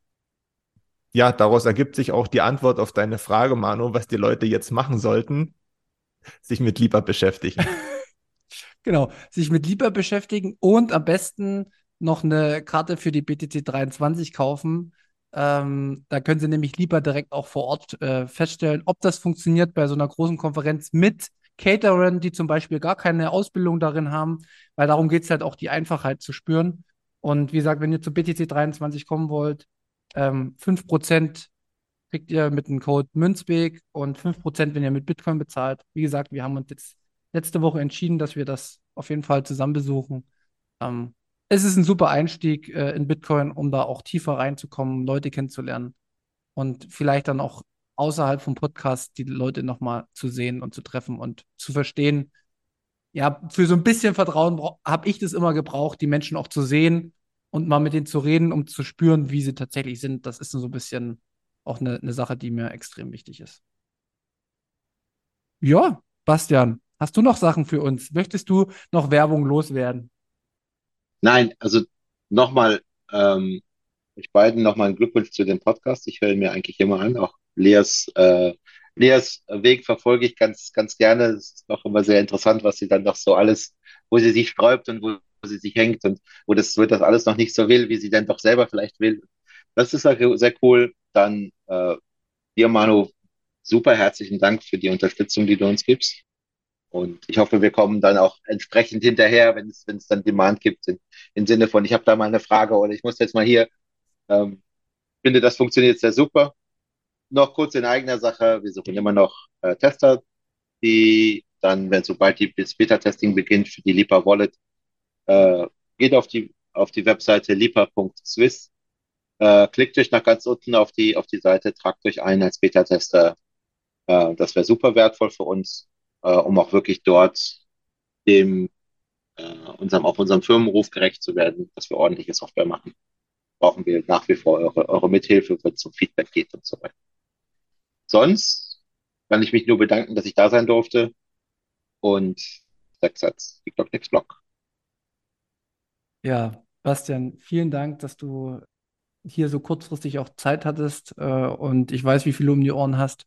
Ja, daraus ergibt sich auch die Antwort auf deine Frage, Manu, was die Leute jetzt machen sollten, sich mit Lieber beschäftigen. <laughs> genau, sich mit Lieber beschäftigen und am besten noch eine Karte für die BTC 23 kaufen, ähm, da können Sie nämlich lieber direkt auch vor Ort äh, feststellen, ob das funktioniert bei so einer großen Konferenz mit Caterern, die zum Beispiel gar keine Ausbildung darin haben, weil darum geht es halt auch, die Einfachheit zu spüren. Und wie gesagt, wenn ihr zu BTC 23 kommen wollt, ähm, 5% kriegt ihr mit dem Code Münzweg und 5%, wenn ihr mit Bitcoin bezahlt. Wie gesagt, wir haben uns jetzt letzte Woche entschieden, dass wir das auf jeden Fall zusammen besuchen. Ähm, es ist ein super Einstieg äh, in Bitcoin, um da auch tiefer reinzukommen, Leute kennenzulernen und vielleicht dann auch außerhalb vom Podcast die Leute nochmal zu sehen und zu treffen und zu verstehen, ja, für so ein bisschen Vertrauen habe ich das immer gebraucht, die Menschen auch zu sehen und mal mit denen zu reden, um zu spüren, wie sie tatsächlich sind. Das ist so ein bisschen auch eine, eine Sache, die mir extrem wichtig ist. Ja, Bastian, hast du noch Sachen für uns? Möchtest du noch Werbung loswerden? Nein, also nochmal, ähm, euch beiden nochmal einen Glückwunsch zu dem Podcast. Ich höre mir eigentlich immer an. Auch Leas, äh, Leas Weg verfolge ich ganz, ganz gerne. Es ist auch immer sehr interessant, was sie dann noch so alles, wo sie sich sträubt und wo sie sich hängt und wo das, wo das alles noch nicht so will, wie sie denn doch selber vielleicht will. Das ist sehr cool. Dann äh, dir, Manu, super herzlichen Dank für die Unterstützung, die du uns gibst. Und ich hoffe, wir kommen dann auch entsprechend hinterher, wenn es, wenn es dann Demand gibt, in, im Sinne von, ich habe da mal eine Frage oder ich muss jetzt mal hier. Ähm, finde, das funktioniert sehr super. Noch kurz in eigener Sache, wir suchen immer noch äh, Tester, die dann, wenn sobald die Beta-Testing beginnt für die Lipa Wallet, äh, geht auf die, auf die Webseite lipa.swiss, äh, klickt euch nach ganz unten auf die, auf die Seite, tragt euch ein als Beta-Tester. Äh, das wäre super wertvoll für uns, äh, um auch wirklich dort dem, äh, unserem, auf unserem Firmenruf gerecht zu werden, dass wir ordentliche Software machen. Brauchen wir nach wie vor eure, eure Mithilfe, wenn es zum Feedback geht und so weiter. Sonst kann ich mich nur bedanken, dass ich da sein durfte. Und sechs Satz, die Glock Next Block. Ja, Bastian, vielen Dank, dass du hier so kurzfristig auch Zeit hattest äh, und ich weiß, wie viel du um die Ohren hast.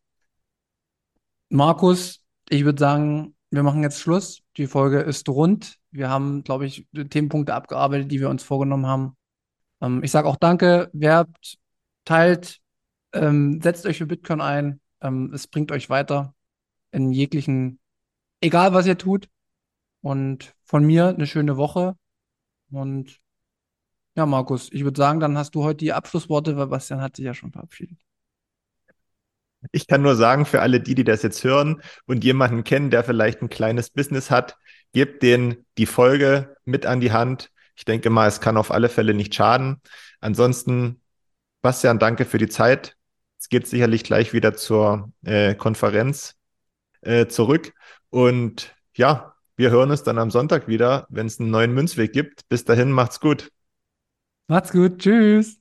Markus, ich würde sagen, wir machen jetzt Schluss. Die Folge ist rund. Wir haben, glaube ich, Themenpunkte abgearbeitet, die wir uns vorgenommen haben. Ähm, ich sage auch Danke, werbt, teilt, ähm, setzt euch für Bitcoin ein. Ähm, es bringt euch weiter in jeglichen, egal was ihr tut. Und von mir eine schöne Woche. Und ja, Markus, ich würde sagen, dann hast du heute die Abschlussworte, weil Bastian hat sich ja schon verabschiedet. Ich kann nur sagen, für alle die, die das jetzt hören und jemanden kennen, der vielleicht ein kleines Business hat, gebt denen die Folge mit an die Hand. Ich denke mal, es kann auf alle Fälle nicht schaden. Ansonsten, Bastian, danke für die Zeit. Es geht sicherlich gleich wieder zur äh, Konferenz äh, zurück. Und ja, wir hören uns dann am Sonntag wieder, wenn es einen neuen Münzweg gibt. Bis dahin, macht's gut. Macht's gut. Tschüss.